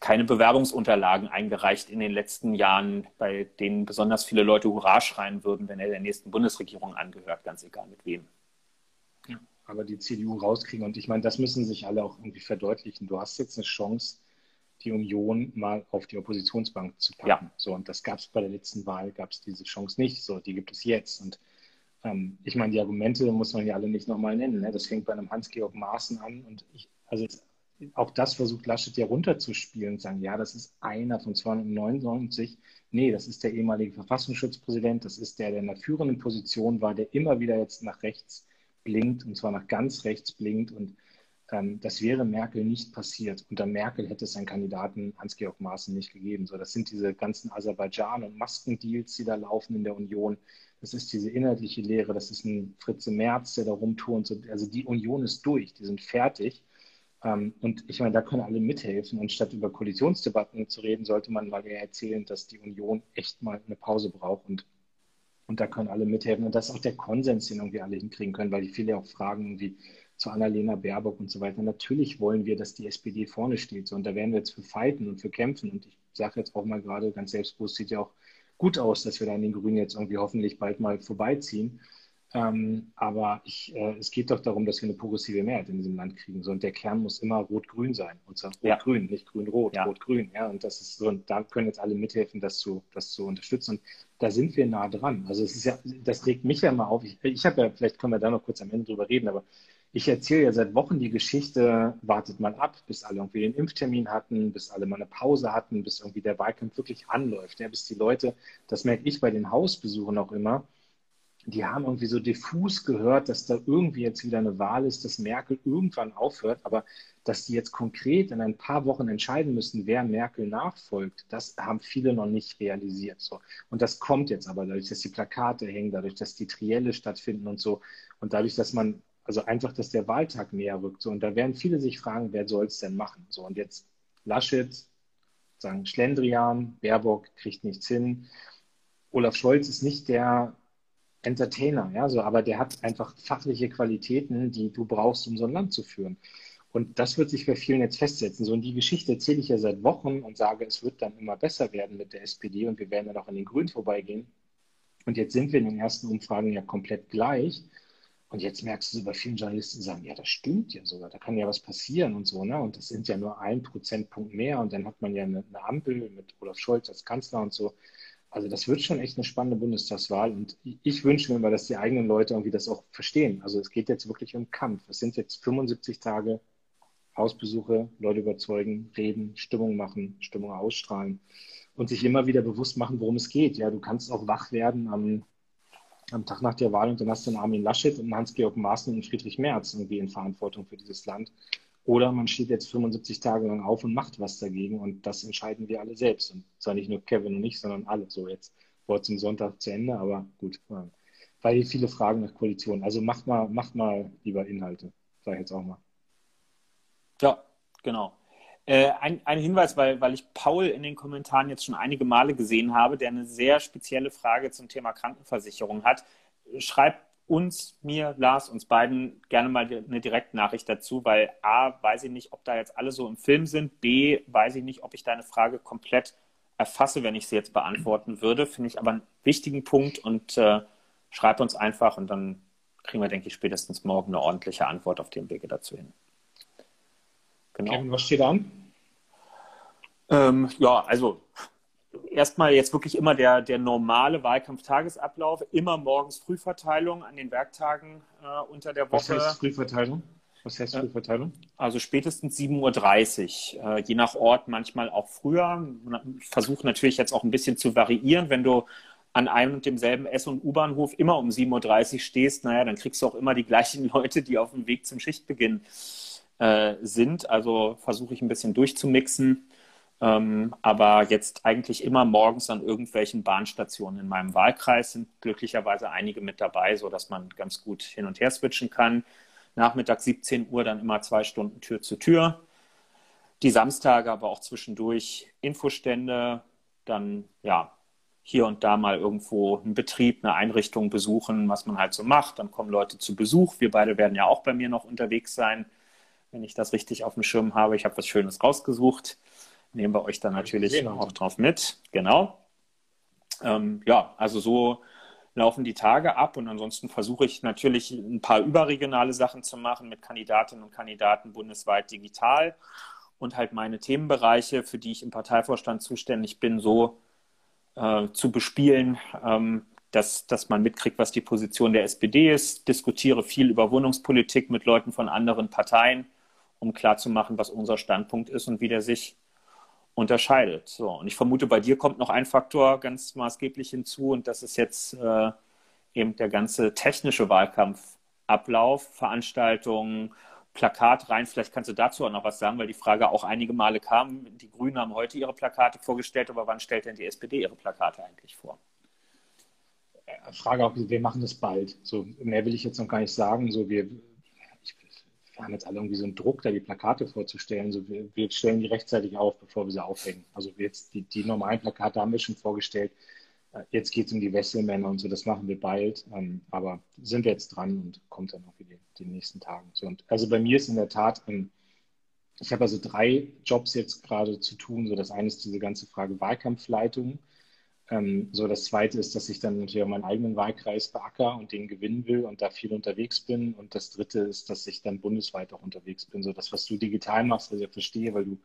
keine Bewerbungsunterlagen eingereicht in den letzten Jahren, bei denen besonders viele Leute Hurra schreien würden, wenn er der nächsten Bundesregierung angehört, ganz egal mit wem. Ja, aber die CDU rauskriegen und ich meine, das müssen sich alle auch irgendwie verdeutlichen. Du hast jetzt eine Chance, die Union mal auf die Oppositionsbank zu packen. Ja. So, und das gab es bei der letzten Wahl, gab es diese Chance nicht. So, die gibt es jetzt. Und ähm, ich meine, die Argumente muss man ja alle nicht nochmal nennen. Ne? Das fängt bei einem Hans-Georg Maaßen an und ich, also es auch das versucht Laschet ja runterzuspielen und sagen, ja, das ist einer von 299. Nee, das ist der ehemalige Verfassungsschutzpräsident, das ist der, der in der führenden Position war, der immer wieder jetzt nach rechts blinkt und zwar nach ganz rechts blinkt und ähm, das wäre Merkel nicht passiert. Unter Merkel hätte es einen Kandidaten Hans-Georg Maaßen nicht gegeben. So, das sind diese ganzen Aserbaidschan- und Maskendeals, die da laufen in der Union. Das ist diese inhaltliche Lehre. Das ist ein Fritze Merz, der da rumturnt. Also die Union ist durch. Die sind fertig. Ähm, und ich meine, da können alle mithelfen. Und statt über Koalitionsdebatten zu reden, sollte man mal erzählen, dass die Union echt mal eine Pause braucht. Und, und da können alle mithelfen. Und das ist auch der Konsens, den irgendwie alle hinkriegen können, weil die viele auch fragen, irgendwie zu Annalena Baerbock und so weiter. Natürlich wollen wir, dass die SPD vorne steht. So, und da werden wir jetzt für fighten und für kämpfen. Und ich sage jetzt auch mal gerade ganz selbstbewusst, sieht ja auch gut aus, dass wir da in den Grünen jetzt irgendwie hoffentlich bald mal vorbeiziehen. Ähm, aber ich, äh, es geht doch darum, dass wir eine progressive Mehrheit in diesem Land kriegen. So, und der Kern muss immer rot-grün sein. Und zwar rot-grün, ja. nicht grün-rot, ja. rot-grün. Ja, und das ist so, und da können jetzt alle mithelfen, das zu, das zu unterstützen. Und da sind wir nah dran. Also es ist ja, das regt mich ja mal auf. Ich, ich habe ja, vielleicht können wir da noch kurz am Ende drüber reden, aber ich erzähle ja seit Wochen die Geschichte, wartet mal ab, bis alle irgendwie den Impftermin hatten, bis alle mal eine Pause hatten, bis irgendwie der Wahlkampf wirklich anläuft, ja, bis die Leute, das merke ich bei den Hausbesuchen auch immer, die haben irgendwie so diffus gehört, dass da irgendwie jetzt wieder eine Wahl ist, dass Merkel irgendwann aufhört, aber dass die jetzt konkret in ein paar Wochen entscheiden müssen, wer Merkel nachfolgt, das haben viele noch nicht realisiert. So. Und das kommt jetzt aber dadurch, dass die Plakate hängen, dadurch, dass die Trielle stattfinden und so und dadurch, dass man, also einfach, dass der Wahltag näher rückt. So. Und da werden viele sich fragen, wer soll es denn machen? So. Und jetzt Laschet, sagen Schlendrian, Baerbock kriegt nichts hin. Olaf Scholz ist nicht der Entertainer, ja, so, aber der hat einfach fachliche Qualitäten, die du brauchst, um so ein Land zu führen. Und das wird sich bei vielen jetzt festsetzen. So, und die Geschichte erzähle ich ja seit Wochen und sage, es wird dann immer besser werden mit der SPD und wir werden dann auch an den Grünen vorbeigehen. Und jetzt sind wir in den ersten Umfragen ja komplett gleich. Und jetzt merkst du bei vielen Journalisten sagen, ja, das stimmt ja sogar, da kann ja was passieren und so, ne? Und das sind ja nur ein Prozentpunkt mehr und dann hat man ja eine, eine Ampel mit Olaf Scholz als Kanzler und so. Also das wird schon echt eine spannende Bundestagswahl und ich wünsche mir immer, dass die eigenen Leute irgendwie das auch verstehen. Also es geht jetzt wirklich um Kampf. Es sind jetzt 75 Tage Hausbesuche, Leute überzeugen, reden, Stimmung machen, Stimmung ausstrahlen und sich immer wieder bewusst machen, worum es geht. Ja, du kannst auch wach werden am, am Tag nach der Wahl und dann hast du einen Armin Laschet und Hans-Georg Maaßen und Friedrich Merz irgendwie in Verantwortung für dieses Land. Oder man steht jetzt 75 Tage lang auf und macht was dagegen und das entscheiden wir alle selbst. Und zwar nicht nur Kevin und ich, sondern alle. So jetzt Wort zum Sonntag zu Ende, aber gut. Weil viele Fragen nach Koalition. Also macht mal, macht mal lieber Inhalte, sage ich jetzt auch mal. Ja, genau. Äh, ein, ein, Hinweis, weil, weil ich Paul in den Kommentaren jetzt schon einige Male gesehen habe, der eine sehr spezielle Frage zum Thema Krankenversicherung hat. Schreibt uns, mir, Lars, uns beiden gerne mal eine Direktnachricht dazu, weil A, weiß ich nicht, ob da jetzt alle so im Film sind, B, weiß ich nicht, ob ich deine Frage komplett erfasse, wenn ich sie jetzt beantworten würde. Finde ich aber einen wichtigen Punkt und äh, schreib uns einfach und dann kriegen wir, denke ich, spätestens morgen eine ordentliche Antwort auf dem Wege dazu hin. Genau. Kevin, was steht an? Ähm, ja, also erstmal jetzt wirklich immer der, der normale Wahlkampftagesablauf, immer morgens Frühverteilung an den Werktagen äh, unter der Woche. Was heißt Frühverteilung? Was heißt Frühverteilung? Also spätestens 7.30 Uhr, äh, je nach Ort manchmal auch früher. Ich versuche natürlich jetzt auch ein bisschen zu variieren. Wenn du an einem und demselben S- und U-Bahnhof immer um 7.30 Uhr stehst, naja, dann kriegst du auch immer die gleichen Leute, die auf dem Weg zum Schichtbeginn äh, sind. Also versuche ich ein bisschen durchzumixen. Ähm, aber jetzt eigentlich immer morgens an irgendwelchen Bahnstationen in meinem Wahlkreis sind glücklicherweise einige mit dabei, sodass man ganz gut hin und her switchen kann. Nachmittag 17 Uhr dann immer zwei Stunden Tür zu Tür. Die Samstage aber auch zwischendurch Infostände, dann ja hier und da mal irgendwo einen Betrieb, eine Einrichtung besuchen, was man halt so macht. Dann kommen Leute zu Besuch. Wir beide werden ja auch bei mir noch unterwegs sein, wenn ich das richtig auf dem Schirm habe. Ich habe was Schönes rausgesucht nehmen wir euch dann natürlich auch drauf mit. Genau. Ähm, ja, also so laufen die Tage ab und ansonsten versuche ich natürlich ein paar überregionale Sachen zu machen mit Kandidatinnen und Kandidaten bundesweit digital und halt meine Themenbereiche, für die ich im Parteivorstand zuständig bin, so äh, zu bespielen, ähm, dass, dass man mitkriegt, was die Position der SPD ist, diskutiere viel über Wohnungspolitik mit Leuten von anderen Parteien, um klarzumachen, was unser Standpunkt ist und wie der sich unterscheidet. So, und ich vermute, bei dir kommt noch ein Faktor ganz maßgeblich hinzu und das ist jetzt äh, eben der ganze technische Wahlkampfablauf, Veranstaltungen, Plakat rein. Vielleicht kannst du dazu auch noch was sagen, weil die Frage auch einige Male kam. Die Grünen haben heute ihre Plakate vorgestellt, aber wann stellt denn die SPD ihre Plakate eigentlich vor? Frage auch, wir machen das bald. So, mehr will ich jetzt noch gar nicht sagen. So, wir haben jetzt alle irgendwie so einen Druck, da die Plakate vorzustellen. So, wir, wir stellen die rechtzeitig auf, bevor wir sie aufhängen. Also jetzt die, die normalen Plakate haben wir schon vorgestellt. Äh, jetzt geht es um die Wesselmänner und so, das machen wir bald. Ähm, aber sind wir jetzt dran und kommt dann auch wieder die nächsten Tage. So, und also bei mir ist in der Tat, ähm, ich habe also drei Jobs jetzt gerade zu tun. So, das eine ist diese ganze Frage Wahlkampfleitung. Ähm, so, das zweite ist, dass ich dann natürlich auch meinen eigenen Wahlkreis beacker und den gewinnen will und da viel unterwegs bin. Und das dritte ist, dass ich dann bundesweit auch unterwegs bin. So, das, was du digital machst, was ich verstehe, weil du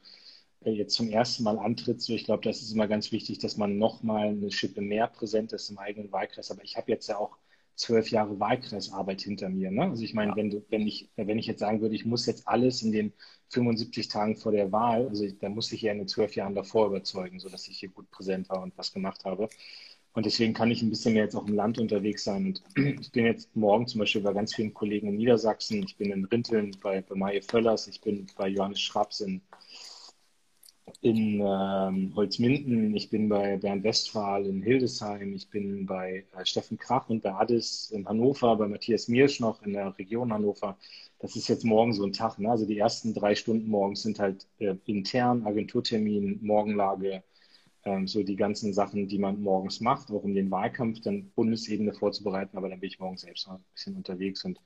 äh, jetzt zum ersten Mal antrittst. So, ich glaube, das ist immer ganz wichtig, dass man nochmal eine Schippe mehr präsent ist im eigenen Wahlkreis. Aber ich habe jetzt ja auch zwölf Jahre Wahlkreisarbeit hinter mir. Ne? Also ich meine, ja. wenn, wenn, ich, wenn ich jetzt sagen würde, ich muss jetzt alles in den 75 Tagen vor der Wahl, also ich, da muss ich ja in den zwölf Jahren davor überzeugen, sodass ich hier gut präsent war und was gemacht habe. Und deswegen kann ich ein bisschen mehr jetzt auch im Land unterwegs sein. Und ich bin jetzt morgen zum Beispiel bei ganz vielen Kollegen in Niedersachsen. Ich bin in Rinteln bei, bei Maje Völlers. Ich bin bei Johannes Schraps in, in ähm, Holzminden, ich bin bei Bernd Westphal in Hildesheim, ich bin bei äh, Steffen Krach und bei Addis in Hannover, bei Matthias Miersch noch in der Region Hannover. Das ist jetzt morgen so ein Tag. Ne? Also die ersten drei Stunden morgens sind halt äh, intern, Agenturtermin, Morgenlage, ähm, so die ganzen Sachen, die man morgens macht, auch um den Wahlkampf dann Bundesebene vorzubereiten. Aber dann bin ich morgen selbst noch ein bisschen unterwegs und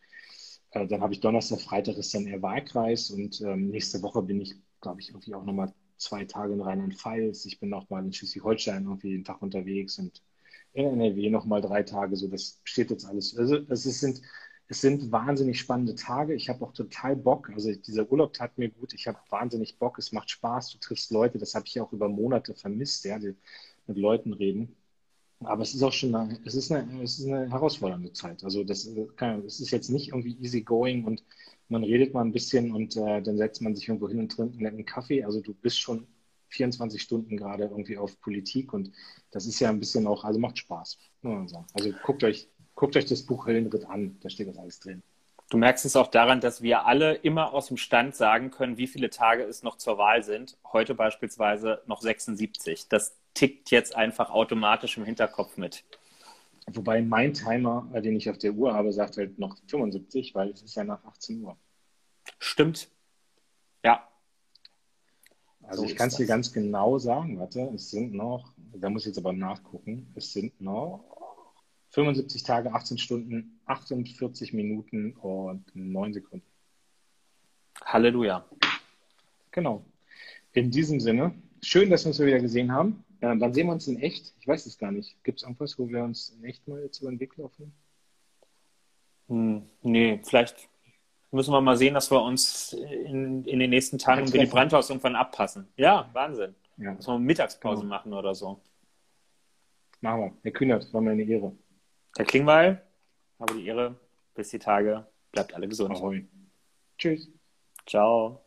äh, dann habe ich Donnerstag, Freitag ist dann eher Wahlkreis und ähm, nächste Woche bin ich, glaube ich, irgendwie auch nochmal zwei Tage in Rheinland-Pfalz. Ich bin noch mal in Schleswig-Holstein irgendwie jeden Tag unterwegs und in NRW noch mal drei Tage. So, das steht jetzt alles. Also es sind, es sind wahnsinnig spannende Tage. Ich habe auch total Bock. Also dieser Urlaub tat mir gut. Ich habe wahnsinnig Bock. Es macht Spaß. Du triffst Leute. Das habe ich auch über Monate vermisst, ja, die mit Leuten reden. Aber es ist auch schon eine, es ist eine, es ist eine herausfordernde Zeit. Also das, kann, es ist jetzt nicht irgendwie easy going und man redet mal ein bisschen und äh, dann setzt man sich irgendwo hin und trinkt einen netten Kaffee. Also du bist schon 24 Stunden gerade irgendwie auf Politik und das ist ja ein bisschen auch, also macht Spaß. Also guckt euch, guckt euch das Buch Höllenritt an, da steht das alles drin. Du merkst es auch daran, dass wir alle immer aus dem Stand sagen können, wie viele Tage es noch zur Wahl sind. Heute beispielsweise noch 76. Das tickt jetzt einfach automatisch im Hinterkopf mit. Wobei mein Timer, äh, den ich auf der Uhr habe, sagt halt noch 75, weil es ist ja nach 18 Uhr. Stimmt. Ja. Also so ich kann es dir ganz genau sagen, warte, es sind noch, da muss ich jetzt aber nachgucken, es sind noch 75 Tage, 18 Stunden, 48 Minuten und 9 Sekunden. Halleluja. Genau. In diesem Sinne, schön, dass wir uns wieder gesehen haben. Äh, wann sehen wir uns in echt? Ich weiß es gar nicht. Gibt es irgendwas, wo wir uns in echt mal jetzt über den Weg laufen? Hm, nee, vielleicht müssen wir mal sehen, dass wir uns in, in den nächsten Tagen für die Brandhaus irgendwann abpassen. Ja, Wahnsinn. Ja. Dass wir Mittagspause genau. machen oder so. Machen wir. Herr Kühnert, war mir eine Ehre. Herr Klingbeil, habe die Ehre. Bis die Tage. Bleibt alle gesund. Ahoi. Tschüss. Ciao.